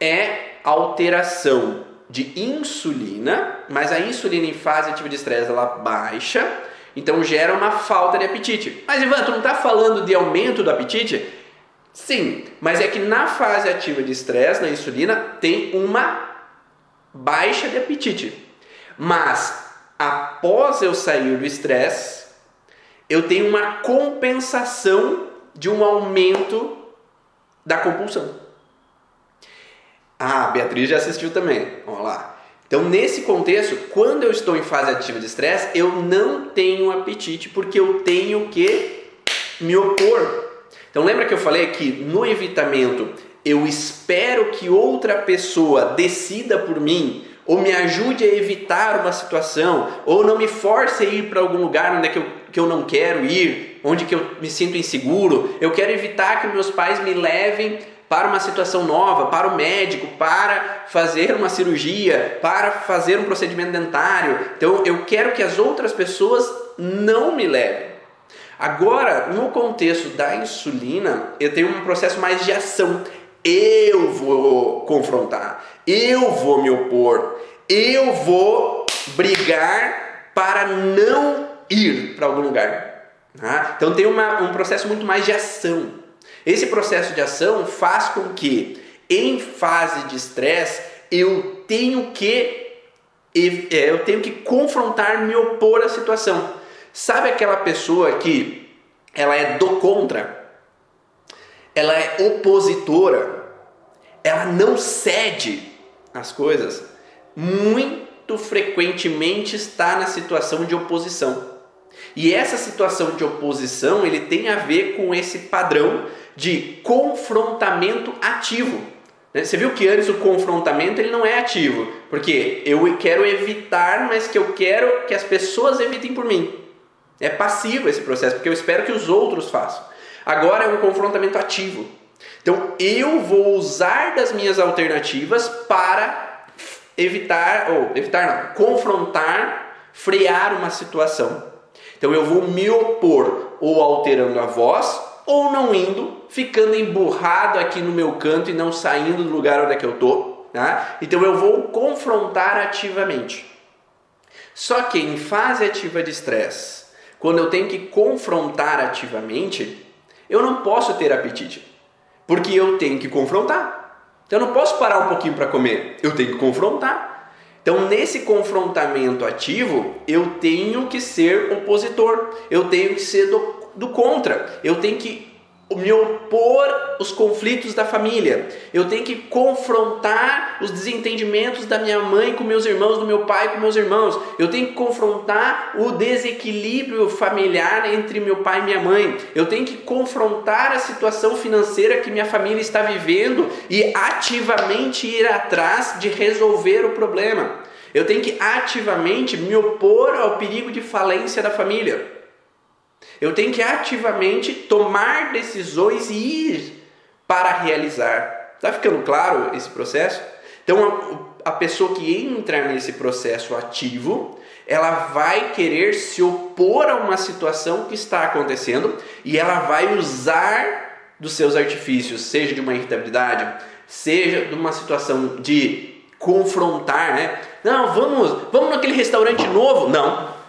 é alteração de insulina, mas a insulina em fase ativa de estresse ela baixa, então gera uma falta de apetite. Mas Ivan, tu não está falando de aumento do apetite? Sim, mas é que na fase ativa de estresse, na insulina, tem uma baixa de apetite. Mas após eu sair do estresse, eu tenho uma compensação de um aumento da compulsão. Ah, a Beatriz já assistiu também. Vamos lá. Então, nesse contexto, quando eu estou em fase ativa de estresse, eu não tenho apetite porque eu tenho que me opor. Então, lembra que eu falei que no evitamento eu espero que outra pessoa decida por mim ou me ajude a evitar uma situação, ou não me force a ir para algum lugar onde é que, eu, que eu não quero ir, onde que eu me sinto inseguro. Eu quero evitar que meus pais me levem para uma situação nova, para o médico, para fazer uma cirurgia, para fazer um procedimento dentário. Então eu quero que as outras pessoas não me levem. Agora, no contexto da insulina, eu tenho um processo mais de ação. Eu vou confrontar, eu vou me opor, eu vou brigar para não ir para algum lugar. Tá? Então tem uma, um processo muito mais de ação. Esse processo de ação faz com que, em fase de estresse, eu tenho que é, eu tenho que confrontar, me opor à situação. Sabe aquela pessoa que ela é do contra? Ela é opositora? Ela não cede às coisas? Muito frequentemente está na situação de oposição. E essa situação de oposição, ele tem a ver com esse padrão de confrontamento ativo. Né? Você viu que antes o confrontamento ele não é ativo, porque eu quero evitar, mas que eu quero que as pessoas evitem por mim. É passivo esse processo, porque eu espero que os outros façam. Agora é um confrontamento ativo. Então eu vou usar das minhas alternativas para evitar, ou evitar não, confrontar, frear uma situação. Então eu vou me opor ou alterando a voz ou não indo, ficando emburrado aqui no meu canto e não saindo do lugar onde é que eu estou. Tá? Então eu vou confrontar ativamente. Só que em fase ativa de estresse, quando eu tenho que confrontar ativamente, eu não posso ter apetite, porque eu tenho que confrontar. Então eu não posso parar um pouquinho para comer, eu tenho que confrontar. Então, nesse confrontamento ativo, eu tenho que ser opositor, eu tenho que ser do, do contra, eu tenho que me opor os conflitos da família. Eu tenho que confrontar os desentendimentos da minha mãe com meus irmãos, do meu pai com meus irmãos. Eu tenho que confrontar o desequilíbrio familiar entre meu pai e minha mãe. Eu tenho que confrontar a situação financeira que minha família está vivendo e ativamente ir atrás de resolver o problema. Eu tenho que ativamente me opor ao perigo de falência da família. Eu tenho que ativamente tomar decisões e ir para realizar. Está ficando claro esse processo? Então, a, a pessoa que entra nesse processo ativo, ela vai querer se opor a uma situação que está acontecendo e ela vai usar dos seus artifícios, seja de uma irritabilidade, seja de uma situação de confrontar, né? Não, vamos, vamos naquele restaurante novo? Não.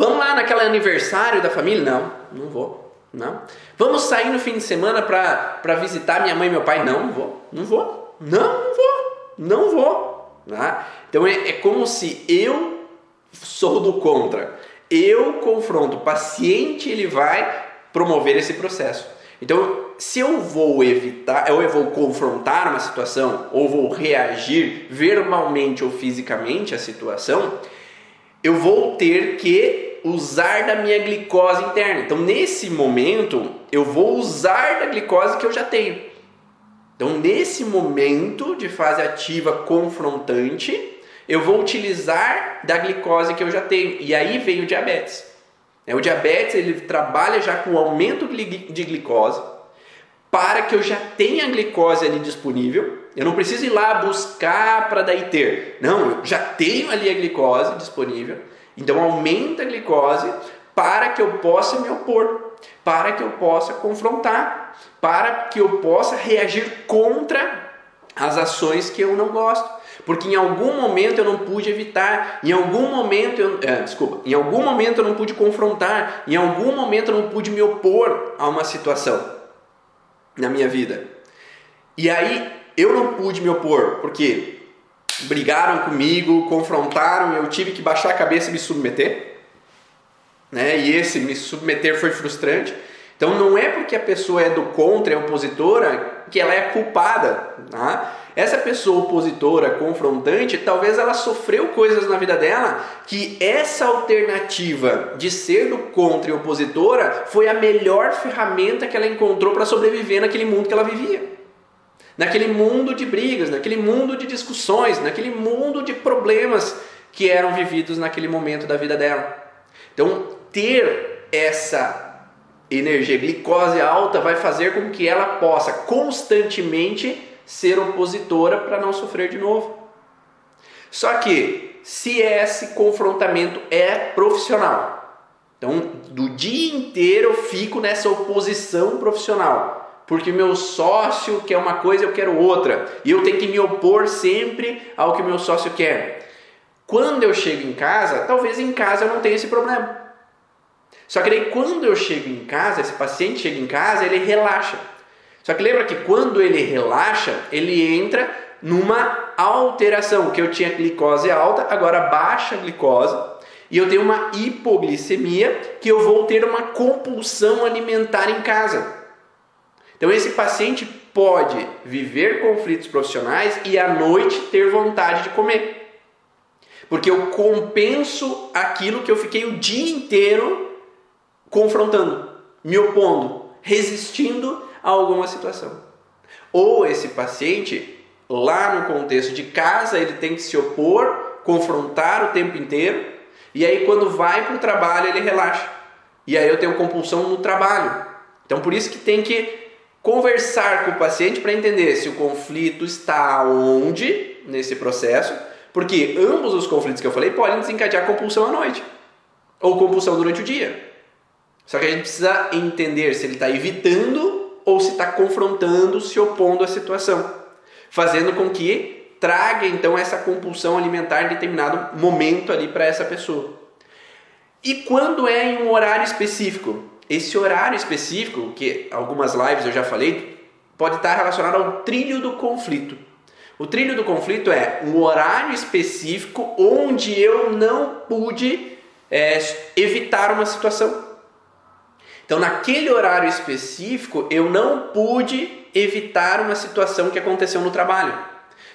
Vamos lá naquele aniversário da família? Não, não vou. Não. Vamos sair no fim de semana para visitar minha mãe e meu pai? Não, não vou. Não vou. Não, não vou. Não vou. Tá? Então é, é como se eu sou do contra. Eu confronto. O paciente ele vai promover esse processo. Então, se eu vou evitar, ou eu vou confrontar uma situação, ou vou reagir verbalmente ou fisicamente à situação, eu vou ter que usar da minha glicose interna. Então, nesse momento, eu vou usar da glicose que eu já tenho. Então, nesse momento de fase ativa confrontante, eu vou utilizar da glicose que eu já tenho. E aí vem o diabetes. É, o diabetes ele trabalha já com aumento de glicose para que eu já tenha a glicose ali disponível. Eu não preciso ir lá buscar para daí ter. Não, eu já tenho ali a glicose disponível Então aumenta a glicose para que eu possa me opor, para que eu possa confrontar, para que eu possa reagir contra as ações que eu não gosto. Porque em algum momento eu não pude evitar, em algum momento eu, é, desculpa, em algum momento eu não pude confrontar, em algum momento eu não pude me opor a uma situação na minha vida. E aí eu não pude me opor, porque brigaram comigo, confrontaram, eu tive que baixar a cabeça e me submeter. Né? E esse me submeter foi frustrante. Então não é porque a pessoa é do contra, é opositora, que ela é culpada. Tá? Essa pessoa opositora, confrontante, talvez ela sofreu coisas na vida dela que essa alternativa de ser do contra e opositora foi a melhor ferramenta que ela encontrou para sobreviver naquele mundo que ela vivia. Naquele mundo de brigas, naquele mundo de discussões, naquele mundo de problemas que eram vividos naquele momento da vida dela. Então, ter essa energia glicose alta vai fazer com que ela possa constantemente ser opositora para não sofrer de novo. Só que se esse confrontamento é profissional, então do dia inteiro eu fico nessa oposição profissional, porque meu sócio quer uma coisa, eu quero outra, e eu tenho que me opor sempre ao que meu sócio quer. Quando eu chego em casa, talvez em casa eu não tenha esse problema. Só que daí quando eu chego em casa, esse paciente chega em casa, ele relaxa. Só que lembra que quando ele relaxa, ele entra numa alteração, que eu tinha glicose alta, agora baixa glicose, e eu tenho uma hipoglicemia, que eu vou ter uma compulsão alimentar em casa. Então esse paciente pode viver conflitos profissionais e à noite ter vontade de comer. Porque eu compenso aquilo que eu fiquei o dia inteiro confrontando, me opondo, resistindo a alguma situação. Ou esse paciente, lá no contexto de casa, ele tem que se opor, confrontar o tempo inteiro, e aí quando vai para o trabalho ele relaxa. E aí eu tenho compulsão no trabalho. Então por isso que tem que conversar com o paciente para entender se o conflito está onde nesse processo, porque ambos os conflitos que eu falei podem desencadear compulsão à noite ou compulsão durante o dia. Só que a gente precisa entender se ele está evitando ou se está confrontando, se opondo à situação, fazendo com que traga então essa compulsão alimentar em determinado momento ali para essa pessoa. E quando é em um horário específico? Esse horário específico, que algumas lives eu já falei, pode estar relacionado ao trilho do conflito. O trilho do conflito é um horário específico onde eu não pude é, evitar uma situação. Então, naquele horário específico, eu não pude evitar uma situação que aconteceu no trabalho.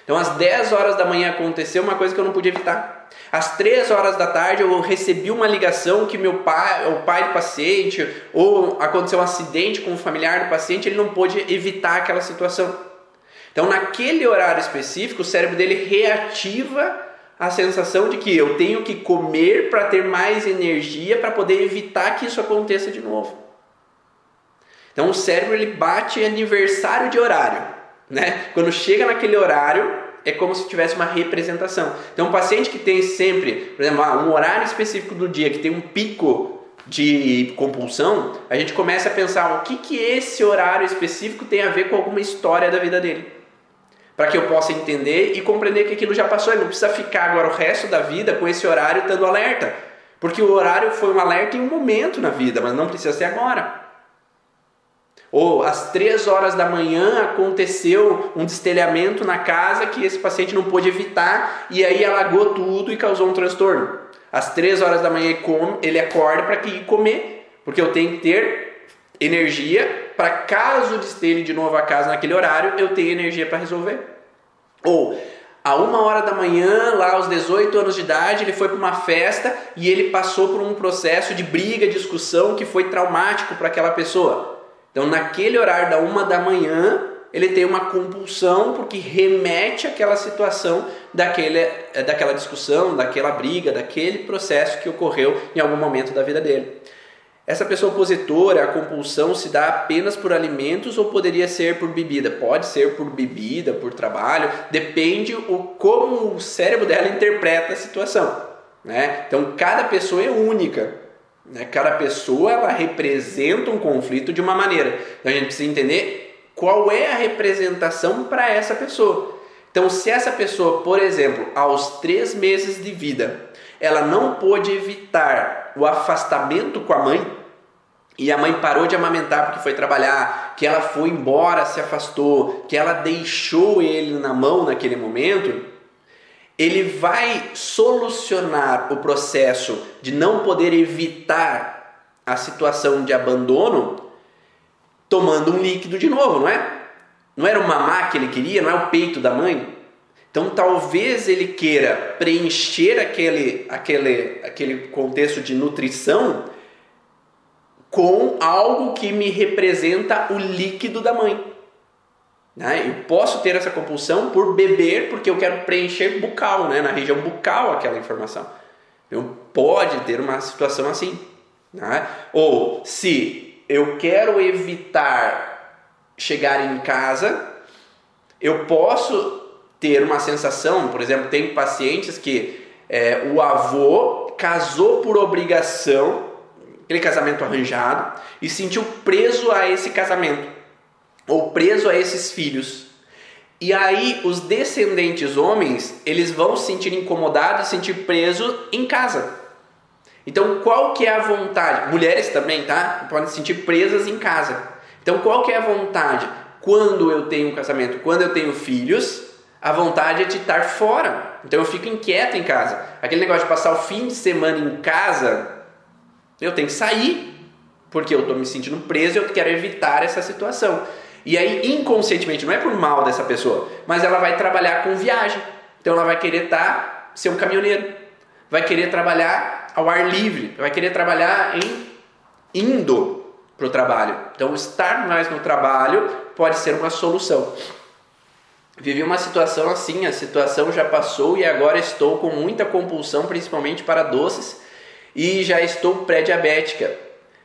Então, às 10 horas da manhã aconteceu uma coisa que eu não pude evitar. Às 3 horas da tarde eu recebi uma ligação que meu pai, o pai do paciente, ou aconteceu um acidente com um familiar do paciente, ele não pôde evitar aquela situação. Então, naquele horário específico, o cérebro dele reativa a sensação de que eu tenho que comer para ter mais energia para poder evitar que isso aconteça de novo. Então o cérebro ele bate aniversário de horário, né? Quando chega naquele horário é como se tivesse uma representação. Então um paciente que tem sempre, por exemplo, ah, um horário específico do dia que tem um pico de compulsão, a gente começa a pensar o que que esse horário específico tem a ver com alguma história da vida dele. Para que eu possa entender e compreender que aquilo já passou, ele não precisa ficar agora o resto da vida com esse horário estando alerta. Porque o horário foi um alerta em um momento na vida, mas não precisa ser agora. Ou às três horas da manhã aconteceu um destelhamento na casa que esse paciente não pôde evitar e aí alagou tudo e causou um transtorno. Às três horas da manhã ele acorda para ir comer, porque eu tenho que ter energia para caso destelhe de novo a casa naquele horário, eu tenho energia para resolver. Ou a uma hora da manhã, lá aos 18 anos de idade, ele foi para uma festa e ele passou por um processo de briga, discussão que foi traumático para aquela pessoa. Então, naquele horário da uma da manhã, ele tem uma compulsão porque remete àquela situação daquele, eh, daquela discussão, daquela briga, daquele processo que ocorreu em algum momento da vida dele. Essa pessoa opositora, a compulsão se dá apenas por alimentos ou poderia ser por bebida? Pode ser por bebida, por trabalho, depende o como o cérebro dela interpreta a situação. Né? Então cada pessoa é única. Né? Cada pessoa ela representa um conflito de uma maneira. Então a gente precisa entender qual é a representação para essa pessoa. Então, se essa pessoa, por exemplo, aos três meses de vida, ela não pôde evitar o afastamento com a mãe, e a mãe parou de amamentar porque foi trabalhar, que ela foi embora, se afastou, que ela deixou ele na mão naquele momento, ele vai solucionar o processo de não poder evitar a situação de abandono tomando um líquido de novo, não é? Não era o mamá que ele queria, não é o peito da mãe? Então talvez ele queira preencher aquele, aquele, aquele contexto de nutrição com algo que me representa o líquido da mãe. Né? Eu posso ter essa compulsão por beber porque eu quero preencher bucal, né? na região bucal aquela informação. Então pode ter uma situação assim. Né? Ou se eu quero evitar chegar em casa, eu posso ter uma sensação, por exemplo, tem pacientes que é, o avô casou por obrigação aquele casamento arranjado e sentiu preso a esse casamento ou preso a esses filhos. E aí os descendentes homens, eles vão se sentir incomodados, se sentir presos em casa. Então, qual que é a vontade? Mulheres também, tá? Podem se sentir presas em casa. Então, qual que é a vontade? Quando eu tenho um casamento, quando eu tenho filhos, a vontade é de estar fora. Então eu fico inquieto em casa. Aquele negócio de passar o fim de semana em casa, eu tenho que sair, porque eu estou me sentindo preso e eu quero evitar essa situação. E aí, inconscientemente, não é por mal dessa pessoa, mas ela vai trabalhar com viagem. Então ela vai querer tá, ser um caminhoneiro. Vai querer trabalhar ao ar livre. Vai querer trabalhar em indo para o trabalho. Então estar mais no trabalho pode ser uma solução. Vivi uma situação assim, a situação já passou e agora estou com muita compulsão, principalmente para doces e já estou pré-diabética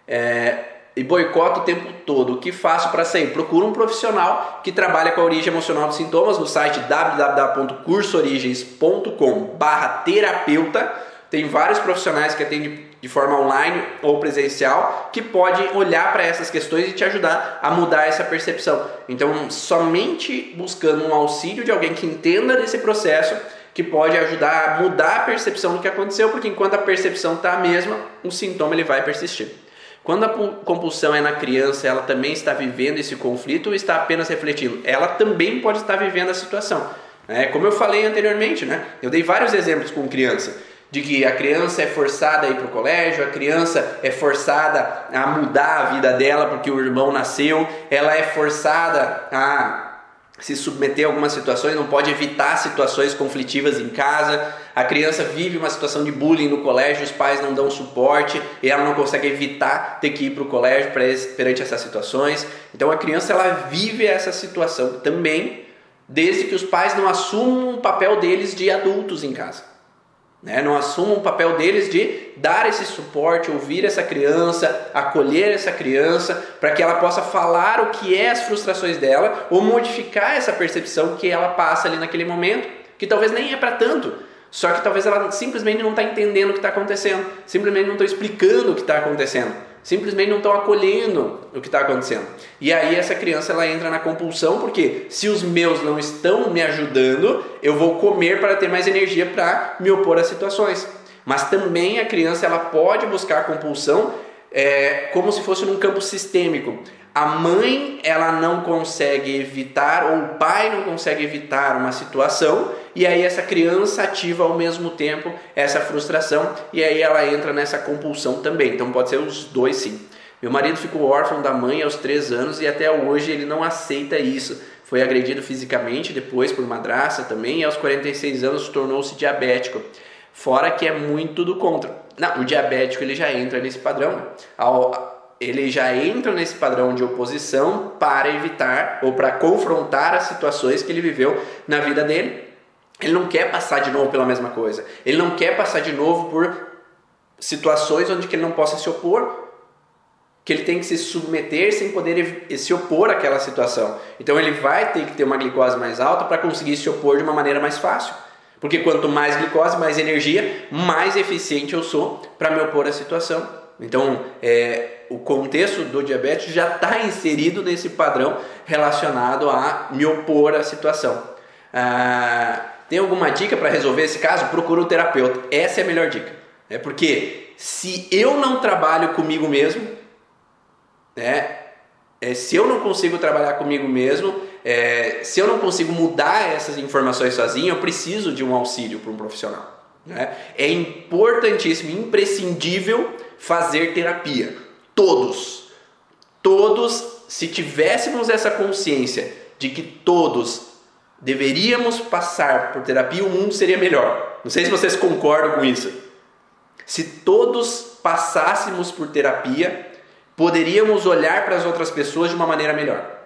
é, e boicoto o tempo todo. O que faço para sair? Procuro um profissional que trabalha com a origem emocional dos sintomas no site www.cursoorigens.com/terapeuta. Tem vários profissionais que atendem de forma online ou presencial que pode olhar para essas questões e te ajudar a mudar essa percepção. Então, somente buscando um auxílio de alguém que entenda desse processo que pode ajudar a mudar a percepção do que aconteceu, porque enquanto a percepção está a mesma, o sintoma ele vai persistir. Quando a compulsão é na criança, ela também está vivendo esse conflito ou está apenas refletindo? Ela também pode estar vivendo a situação. É, como eu falei anteriormente, né? eu dei vários exemplos com criança de que a criança é forçada a ir para o colégio, a criança é forçada a mudar a vida dela porque o irmão nasceu, ela é forçada a se submeter a algumas situações, não pode evitar situações conflitivas em casa. A criança vive uma situação de bullying no colégio, os pais não dão suporte e ela não consegue evitar ter que ir para o colégio perante essas situações. Então a criança ela vive essa situação também, desde que os pais não assumam o papel deles de adultos em casa. Né? Não assumam o papel deles de dar esse suporte, ouvir essa criança, acolher essa criança, para que ela possa falar o que é as frustrações dela ou modificar essa percepção que ela passa ali naquele momento, que talvez nem é para tanto, só que talvez ela simplesmente não está entendendo o que está acontecendo, simplesmente não está explicando o que está acontecendo simplesmente não estão acolhendo o que está acontecendo. E aí essa criança ela entra na compulsão porque se os meus não estão me ajudando, eu vou comer para ter mais energia para me opor às situações. Mas também a criança ela pode buscar a compulsão é, como se fosse num campo sistêmico. A mãe ela não consegue evitar ou o pai não consegue evitar uma situação e aí essa criança ativa ao mesmo tempo essa frustração e aí ela entra nessa compulsão também. Então pode ser os dois sim. Meu marido ficou órfão da mãe aos 3 anos e até hoje ele não aceita isso. Foi agredido fisicamente depois por madraça também e aos 46 anos tornou-se diabético. Fora que é muito do contra. Não, o diabético ele já entra nesse padrão. Ele já entra nesse padrão de oposição para evitar ou para confrontar as situações que ele viveu na vida dele ele não quer passar de novo pela mesma coisa. Ele não quer passar de novo por situações onde ele não possa se opor, que ele tem que se submeter sem poder se opor àquela situação. Então ele vai ter que ter uma glicose mais alta para conseguir se opor de uma maneira mais fácil. Porque quanto mais glicose, mais energia, mais eficiente eu sou para me opor à situação. Então, é, o contexto do diabetes já está inserido nesse padrão relacionado a me opor à situação. Ah, tem alguma dica para resolver esse caso? Procura um terapeuta. Essa é a melhor dica. É porque se eu não trabalho comigo mesmo, né, é, se eu não consigo trabalhar comigo mesmo, é, se eu não consigo mudar essas informações sozinho, eu preciso de um auxílio para um profissional. Né? É importantíssimo, imprescindível fazer terapia. Todos. Todos, se tivéssemos essa consciência de que todos deveríamos passar por terapia, o mundo seria melhor. Não sei se vocês concordam com isso. Se todos passássemos por terapia, poderíamos olhar para as outras pessoas de uma maneira melhor.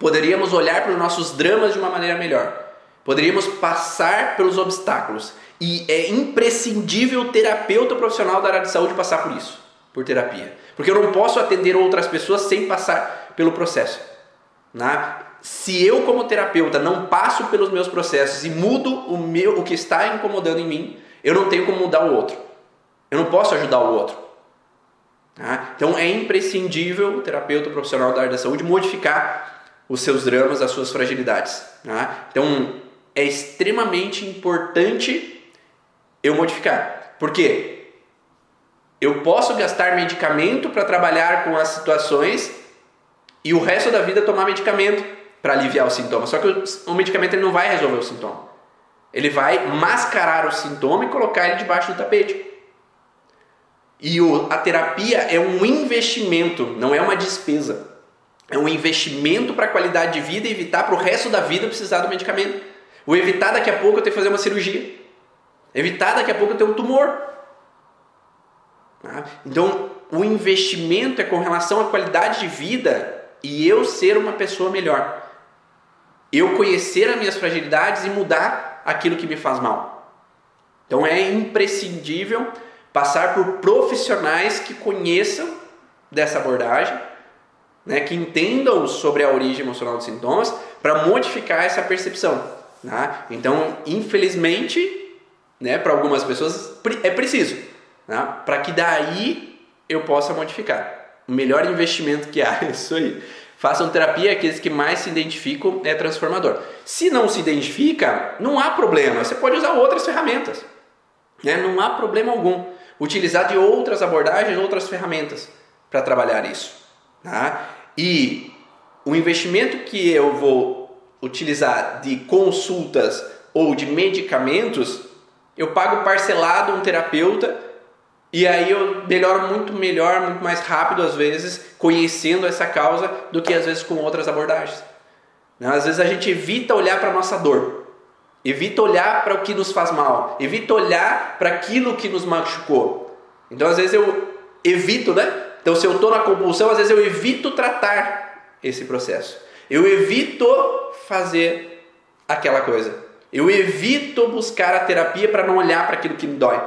Poderíamos olhar para os nossos dramas de uma maneira melhor. Poderíamos passar pelos obstáculos. E é imprescindível o terapeuta profissional da área de saúde passar por isso, por terapia. Porque eu não posso atender outras pessoas sem passar pelo processo. Né? Se eu, como terapeuta, não passo pelos meus processos e mudo o, meu, o que está incomodando em mim, eu não tenho como mudar o outro. Eu não posso ajudar o outro. Tá? Então é imprescindível o terapeuta profissional da área da saúde modificar os seus dramas, as suas fragilidades. Tá? Então é extremamente importante eu modificar. Por quê? Eu posso gastar medicamento para trabalhar com as situações e o resto da vida tomar medicamento para aliviar o sintoma. Só que o, o medicamento ele não vai resolver o sintoma. Ele vai mascarar o sintoma e colocar ele debaixo do tapete. E o, a terapia é um investimento, não é uma despesa. É um investimento para a qualidade de vida e evitar para o resto da vida precisar do medicamento. Ou evitar daqui a pouco eu ter que fazer uma cirurgia. Evitar daqui a pouco eu ter um tumor. Tá? Então, o investimento é com relação à qualidade de vida e eu ser uma pessoa melhor. Eu conhecer as minhas fragilidades e mudar aquilo que me faz mal. Então, é imprescindível passar por profissionais que conheçam dessa abordagem, né, que entendam sobre a origem emocional dos sintomas, para modificar essa percepção. Né? Então, infelizmente, né, para algumas pessoas é preciso, né, para que daí eu possa modificar. O melhor investimento que (laughs) há, é isso aí. Façam terapia, aqueles que mais se identificam é transformador. Se não se identifica, não há problema, você pode usar outras ferramentas. Né? Não há problema algum utilizar de outras abordagens, outras ferramentas para trabalhar isso. Tá? E o investimento que eu vou utilizar de consultas ou de medicamentos, eu pago parcelado um terapeuta e aí eu melhoro muito melhor, muito mais rápido às vezes, conhecendo essa causa do que às vezes com outras abordagens. Né? Às vezes a gente evita olhar para a nossa dor. Evita olhar para o que nos faz mal. Evita olhar para aquilo que nos machucou. Então, às vezes, eu evito, né? Então, se eu estou na compulsão, às vezes eu evito tratar esse processo. Eu evito fazer aquela coisa. Eu evito buscar a terapia para não olhar para aquilo que me dói.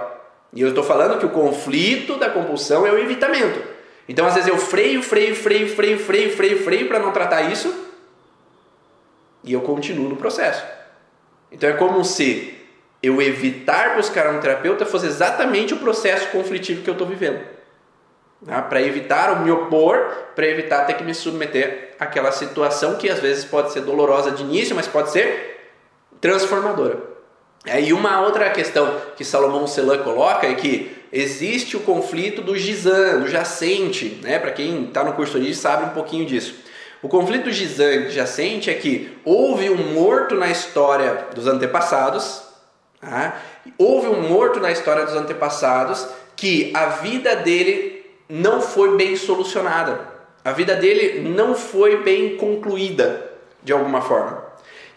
E eu estou falando que o conflito da compulsão é o evitamento. Então, às vezes, eu freio, freio, freio, freio, freio, freio, freio para não tratar isso. E eu continuo no processo. Então é como se eu evitar buscar um terapeuta fosse exatamente o processo conflitivo que eu estou vivendo. Tá? Para evitar me opor, para evitar ter que me submeter àquela situação que às vezes pode ser dolorosa de início, mas pode ser transformadora. É, e uma outra questão que Salomão Celan coloca é que existe o conflito do gizan, do jacente. Né? Para quem está no curso de sabe um pouquinho disso. O conflito jacente é que houve um morto na história dos antepassados, tá? houve um morto na história dos antepassados que a vida dele não foi bem solucionada, a vida dele não foi bem concluída de alguma forma.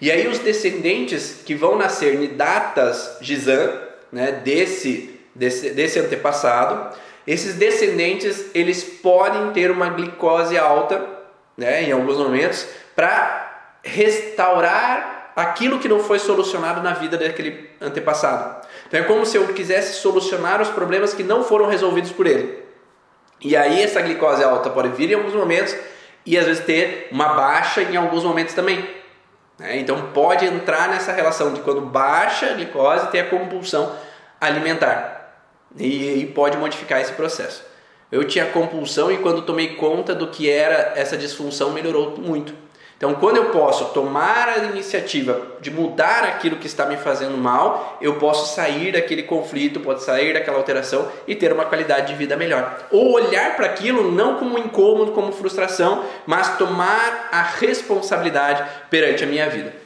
E aí os descendentes que vão nascer Nidatas Gizan, né, desse, desse, desse antepassado, esses descendentes eles podem ter uma glicose alta né, em alguns momentos, para restaurar aquilo que não foi solucionado na vida daquele antepassado. Então é como se eu quisesse solucionar os problemas que não foram resolvidos por ele. E aí essa glicose alta pode vir em alguns momentos e às vezes ter uma baixa em alguns momentos também. Né? Então pode entrar nessa relação de quando baixa a glicose ter a compulsão alimentar e, e pode modificar esse processo. Eu tinha compulsão e quando tomei conta do que era essa disfunção melhorou muito. Então, quando eu posso tomar a iniciativa de mudar aquilo que está me fazendo mal, eu posso sair daquele conflito, posso sair daquela alteração e ter uma qualidade de vida melhor. Ou olhar para aquilo não como incômodo, como frustração, mas tomar a responsabilidade perante a minha vida.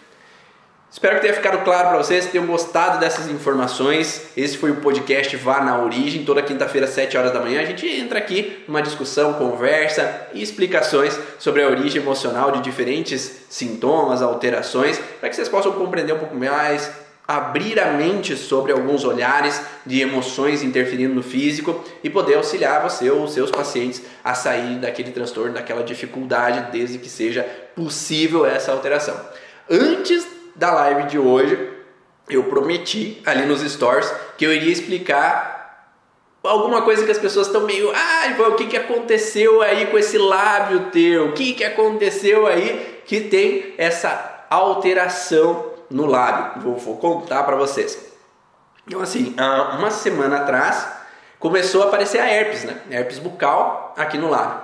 Espero que tenha ficado claro para vocês, tenham gostado dessas informações. Esse foi o podcast Vá na Origem, toda quinta-feira, às 7 horas da manhã. A gente entra aqui numa discussão, conversa e explicações sobre a origem emocional de diferentes sintomas, alterações, para que vocês possam compreender um pouco mais, abrir a mente sobre alguns olhares de emoções interferindo no físico e poder auxiliar você ou seus pacientes a sair daquele transtorno, daquela dificuldade, desde que seja possível essa alteração. Antes da live de hoje, eu prometi ali nos stories que eu iria explicar alguma coisa que as pessoas estão meio, ah, o que, que aconteceu aí com esse lábio teu? O que, que aconteceu aí que tem essa alteração no lábio? Vou, vou contar para vocês. Então, assim, uma semana atrás começou a aparecer a herpes, né? Herpes bucal aqui no lábio.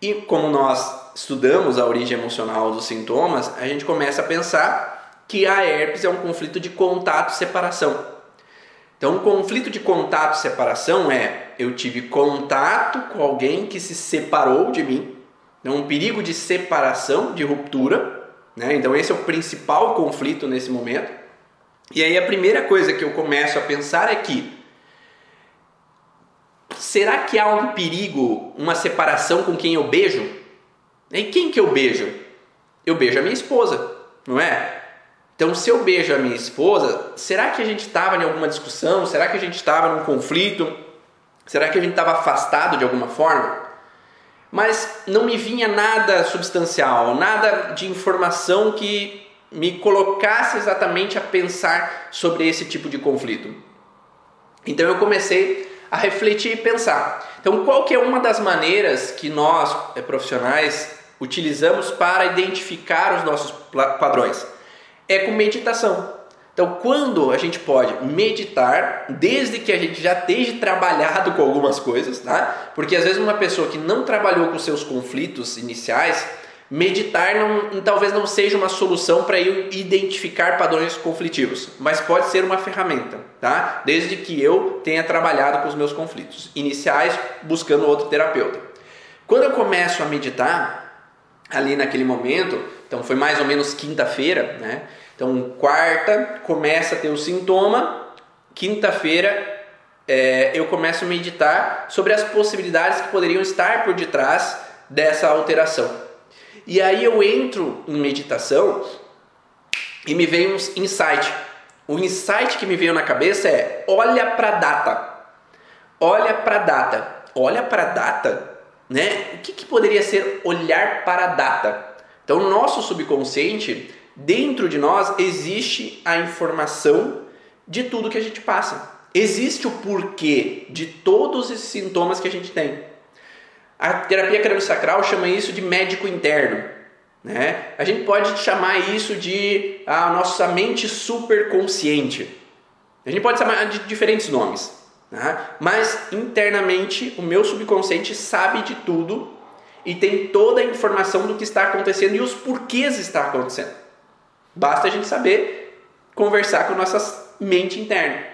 E como nós estudamos a origem emocional dos sintomas, a gente começa a pensar que a herpes é um conflito de contato-separação. Então, um conflito de contato-separação é eu tive contato com alguém que se separou de mim, então um perigo de separação, de ruptura, né? Então esse é o principal conflito nesse momento. E aí a primeira coisa que eu começo a pensar é que será que há um perigo, uma separação com quem eu beijo? E quem que eu beijo? Eu beijo a minha esposa, não é? Então, se eu beijo a minha esposa, será que a gente estava em alguma discussão? Será que a gente estava num conflito? Será que a gente estava afastado de alguma forma? Mas não me vinha nada substancial, nada de informação que me colocasse exatamente a pensar sobre esse tipo de conflito. Então eu comecei a refletir e pensar. Então, qual que é uma das maneiras que nós, eh, profissionais, utilizamos para identificar os nossos padrões? É com meditação. Então, quando a gente pode meditar, desde que a gente já esteja trabalhado com algumas coisas, tá? Porque às vezes uma pessoa que não trabalhou com seus conflitos iniciais, meditar não, talvez não seja uma solução para eu identificar padrões conflitivos, mas pode ser uma ferramenta, tá? Desde que eu tenha trabalhado com os meus conflitos iniciais, buscando outro terapeuta. Quando eu começo a meditar, ali naquele momento, então foi mais ou menos quinta-feira, né? Então quarta começa a ter o sintoma, quinta-feira é, eu começo a meditar sobre as possibilidades que poderiam estar por detrás dessa alteração. E aí eu entro em meditação e me vem um insight. O insight que me veio na cabeça é: olha para a data. Olha para a data. Olha para a data, né? O que, que poderia ser olhar para a data? Então, o nosso subconsciente, dentro de nós, existe a informação de tudo que a gente passa. Existe o porquê de todos esses sintomas que a gente tem. A terapia crânio-sacral chama isso de médico interno. Né? A gente pode chamar isso de a nossa mente superconsciente. A gente pode chamar de diferentes nomes. Né? Mas internamente o meu subconsciente sabe de tudo e tem toda a informação do que está acontecendo e os porquês está acontecendo. Basta a gente saber conversar com a nossa mente interna.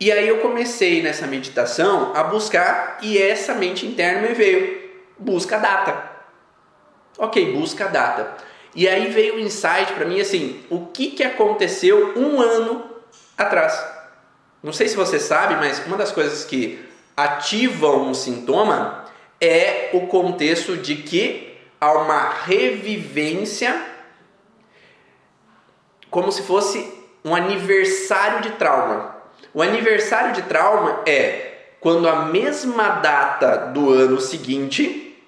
E aí eu comecei nessa meditação a buscar e essa mente interna me veio, busca a data. Ok, busca a data. E aí veio o um insight para mim assim, o que, que aconteceu um ano atrás? Não sei se você sabe, mas uma das coisas que ativam um sintoma é o contexto de que há uma revivência como se fosse um aniversário de trauma. O aniversário de trauma é quando a mesma data do ano seguinte,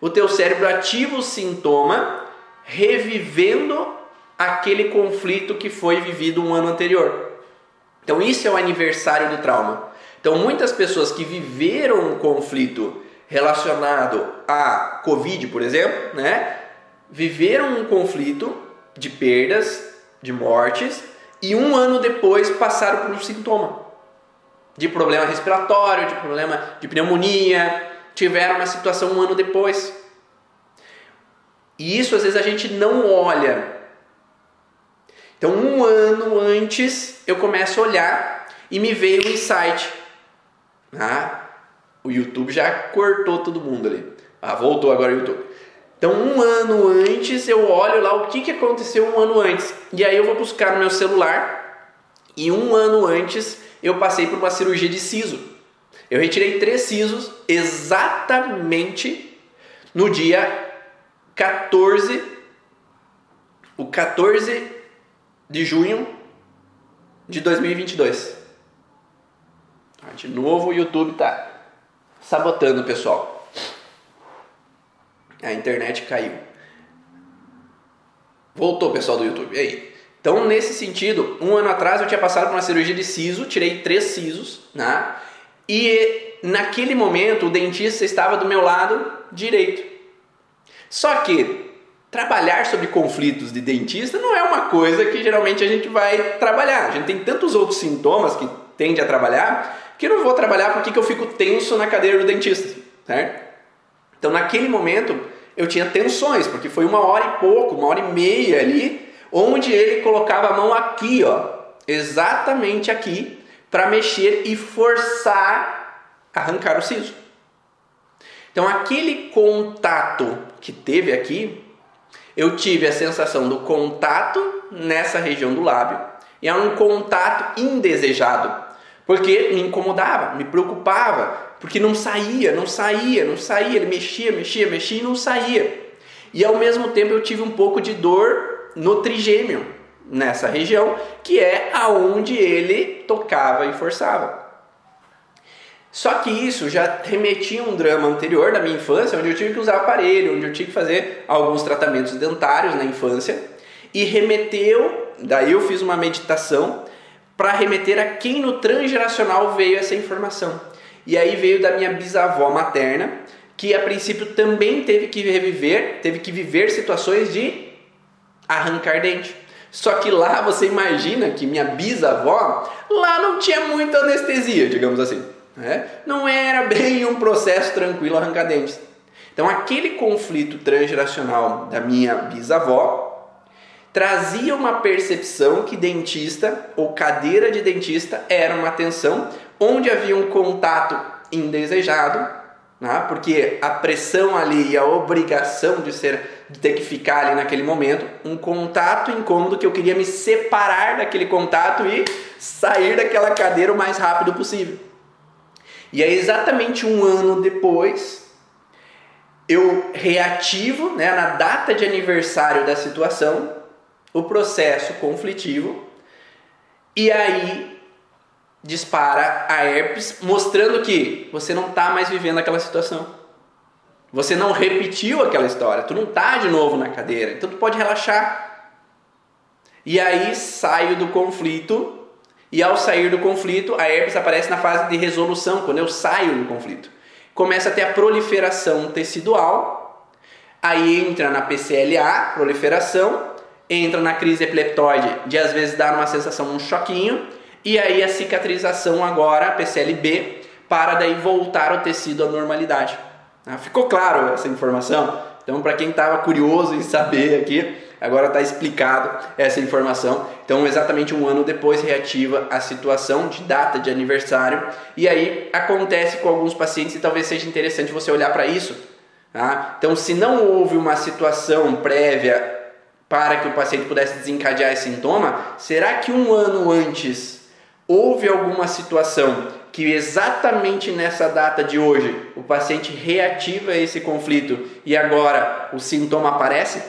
o teu cérebro ativa o sintoma revivendo aquele conflito que foi vivido um ano anterior. Então isso é o aniversário do trauma. Então muitas pessoas que viveram um conflito relacionado à Covid, por exemplo, né, viveram um conflito de perdas, de mortes, e um ano depois passaram por um sintoma de problema respiratório, de problema de pneumonia, tiveram uma situação um ano depois. E isso às vezes a gente não olha. Então, um ano antes eu começo a olhar e me veio um insight. Ah, o YouTube já cortou todo mundo ali. Ah, voltou agora o YouTube. Então, um ano antes eu olho lá o que, que aconteceu um ano antes. E aí eu vou buscar no meu celular. E um ano antes eu passei por uma cirurgia de siso. Eu retirei três sisos exatamente no dia 14, o 14 de junho de 2022. Ah, de novo o YouTube tá sabotando pessoal. A internet caiu. Voltou, pessoal do YouTube. E aí? Então, nesse sentido, um ano atrás eu tinha passado por uma cirurgia de siso, tirei três sisos, né? E naquele momento o dentista estava do meu lado direito. Só que trabalhar sobre conflitos de dentista não é uma coisa que geralmente a gente vai trabalhar. A gente tem tantos outros sintomas que tende a trabalhar que eu não vou trabalhar porque eu fico tenso na cadeira do dentista, certo? Então, naquele momento, eu tinha tensões, porque foi uma hora e pouco, uma hora e meia ali, onde ele colocava a mão aqui, ó, exatamente aqui, para mexer e forçar arrancar o siso. Então, aquele contato que teve aqui, eu tive a sensação do contato nessa região do lábio, e é um contato indesejado, porque me incomodava, me preocupava, porque não saía, não saía, não saía, ele mexia, mexia, mexia e não saía. E ao mesmo tempo eu tive um pouco de dor no trigêmeo, nessa região, que é aonde ele tocava e forçava. Só que isso já remetia a um drama anterior da minha infância, onde eu tive que usar aparelho, onde eu tive que fazer alguns tratamentos dentários na infância, e remeteu, daí eu fiz uma meditação para remeter a quem no transgeracional veio essa informação. E aí veio da minha bisavó materna, que a princípio também teve que reviver, teve que viver situações de arrancar dente. Só que lá você imagina que minha bisavó lá não tinha muita anestesia, digamos assim. Né? Não era bem um processo tranquilo arrancar dentes. Então aquele conflito transgeracional da minha bisavó trazia uma percepção que dentista ou cadeira de dentista era uma atenção onde havia um contato indesejado, né? porque a pressão ali e a obrigação de ser de ter que ficar ali naquele momento, um contato incômodo que eu queria me separar daquele contato e sair daquela cadeira o mais rápido possível. E aí exatamente um ano depois eu reativo, né, na data de aniversário da situação, o processo conflitivo e aí dispara a herpes, mostrando que você não está mais vivendo aquela situação. Você não repetiu aquela história, tu não está de novo na cadeira, então tu pode relaxar. E aí saio do conflito, e ao sair do conflito, a herpes aparece na fase de resolução, quando eu saio do conflito. Começa a ter a proliferação tecidual, aí entra na PCLA, proliferação, entra na crise epileptoide, de às vezes dar uma sensação, um choquinho, e aí a cicatrização agora, PCLB, para daí voltar o tecido à normalidade. Ah, ficou claro essa informação? Então, para quem estava curioso em saber aqui, agora está explicado essa informação. Então, exatamente um ano depois, reativa a situação de data de aniversário. E aí acontece com alguns pacientes e talvez seja interessante você olhar para isso. Tá? Então, se não houve uma situação prévia para que o paciente pudesse desencadear esse sintoma, será que um ano antes houve alguma situação que exatamente nessa data de hoje o paciente reativa esse conflito e agora o sintoma aparece?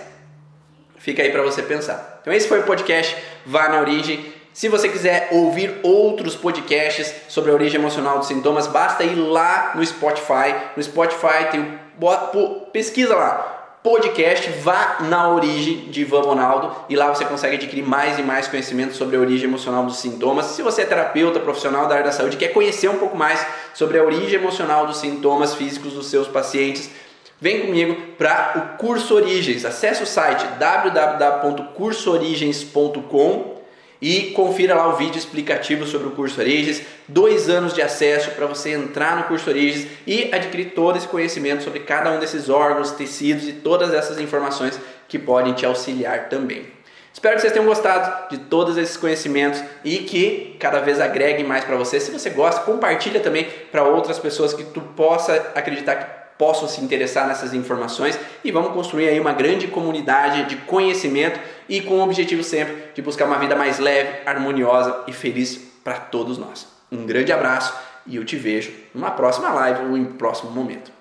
Fica aí para você pensar. Então esse foi o podcast Vá na Origem. Se você quiser ouvir outros podcasts sobre a origem emocional dos sintomas, basta ir lá no Spotify. No Spotify tem pesquisa lá podcast Vá na Origem de Ivan Ronaldo e lá você consegue adquirir mais e mais conhecimento sobre a origem emocional dos sintomas. Se você é terapeuta, profissional da área da saúde, quer conhecer um pouco mais sobre a origem emocional dos sintomas físicos dos seus pacientes, Vem comigo para o curso Origens. Acesse o site www.cursoorigens.com e confira lá o vídeo explicativo sobre o curso Origens. Dois anos de acesso para você entrar no curso Origens e adquirir todo esse conhecimento sobre cada um desses órgãos, tecidos e todas essas informações que podem te auxiliar também. Espero que vocês tenham gostado de todos esses conhecimentos e que cada vez agreguem mais para você. Se você gosta, compartilha também para outras pessoas que tu possa acreditar que possam se interessar nessas informações e vamos construir aí uma grande comunidade de conhecimento e com o objetivo sempre de buscar uma vida mais leve, harmoniosa e feliz para todos nós. Um grande abraço e eu te vejo numa próxima live ou em próximo momento.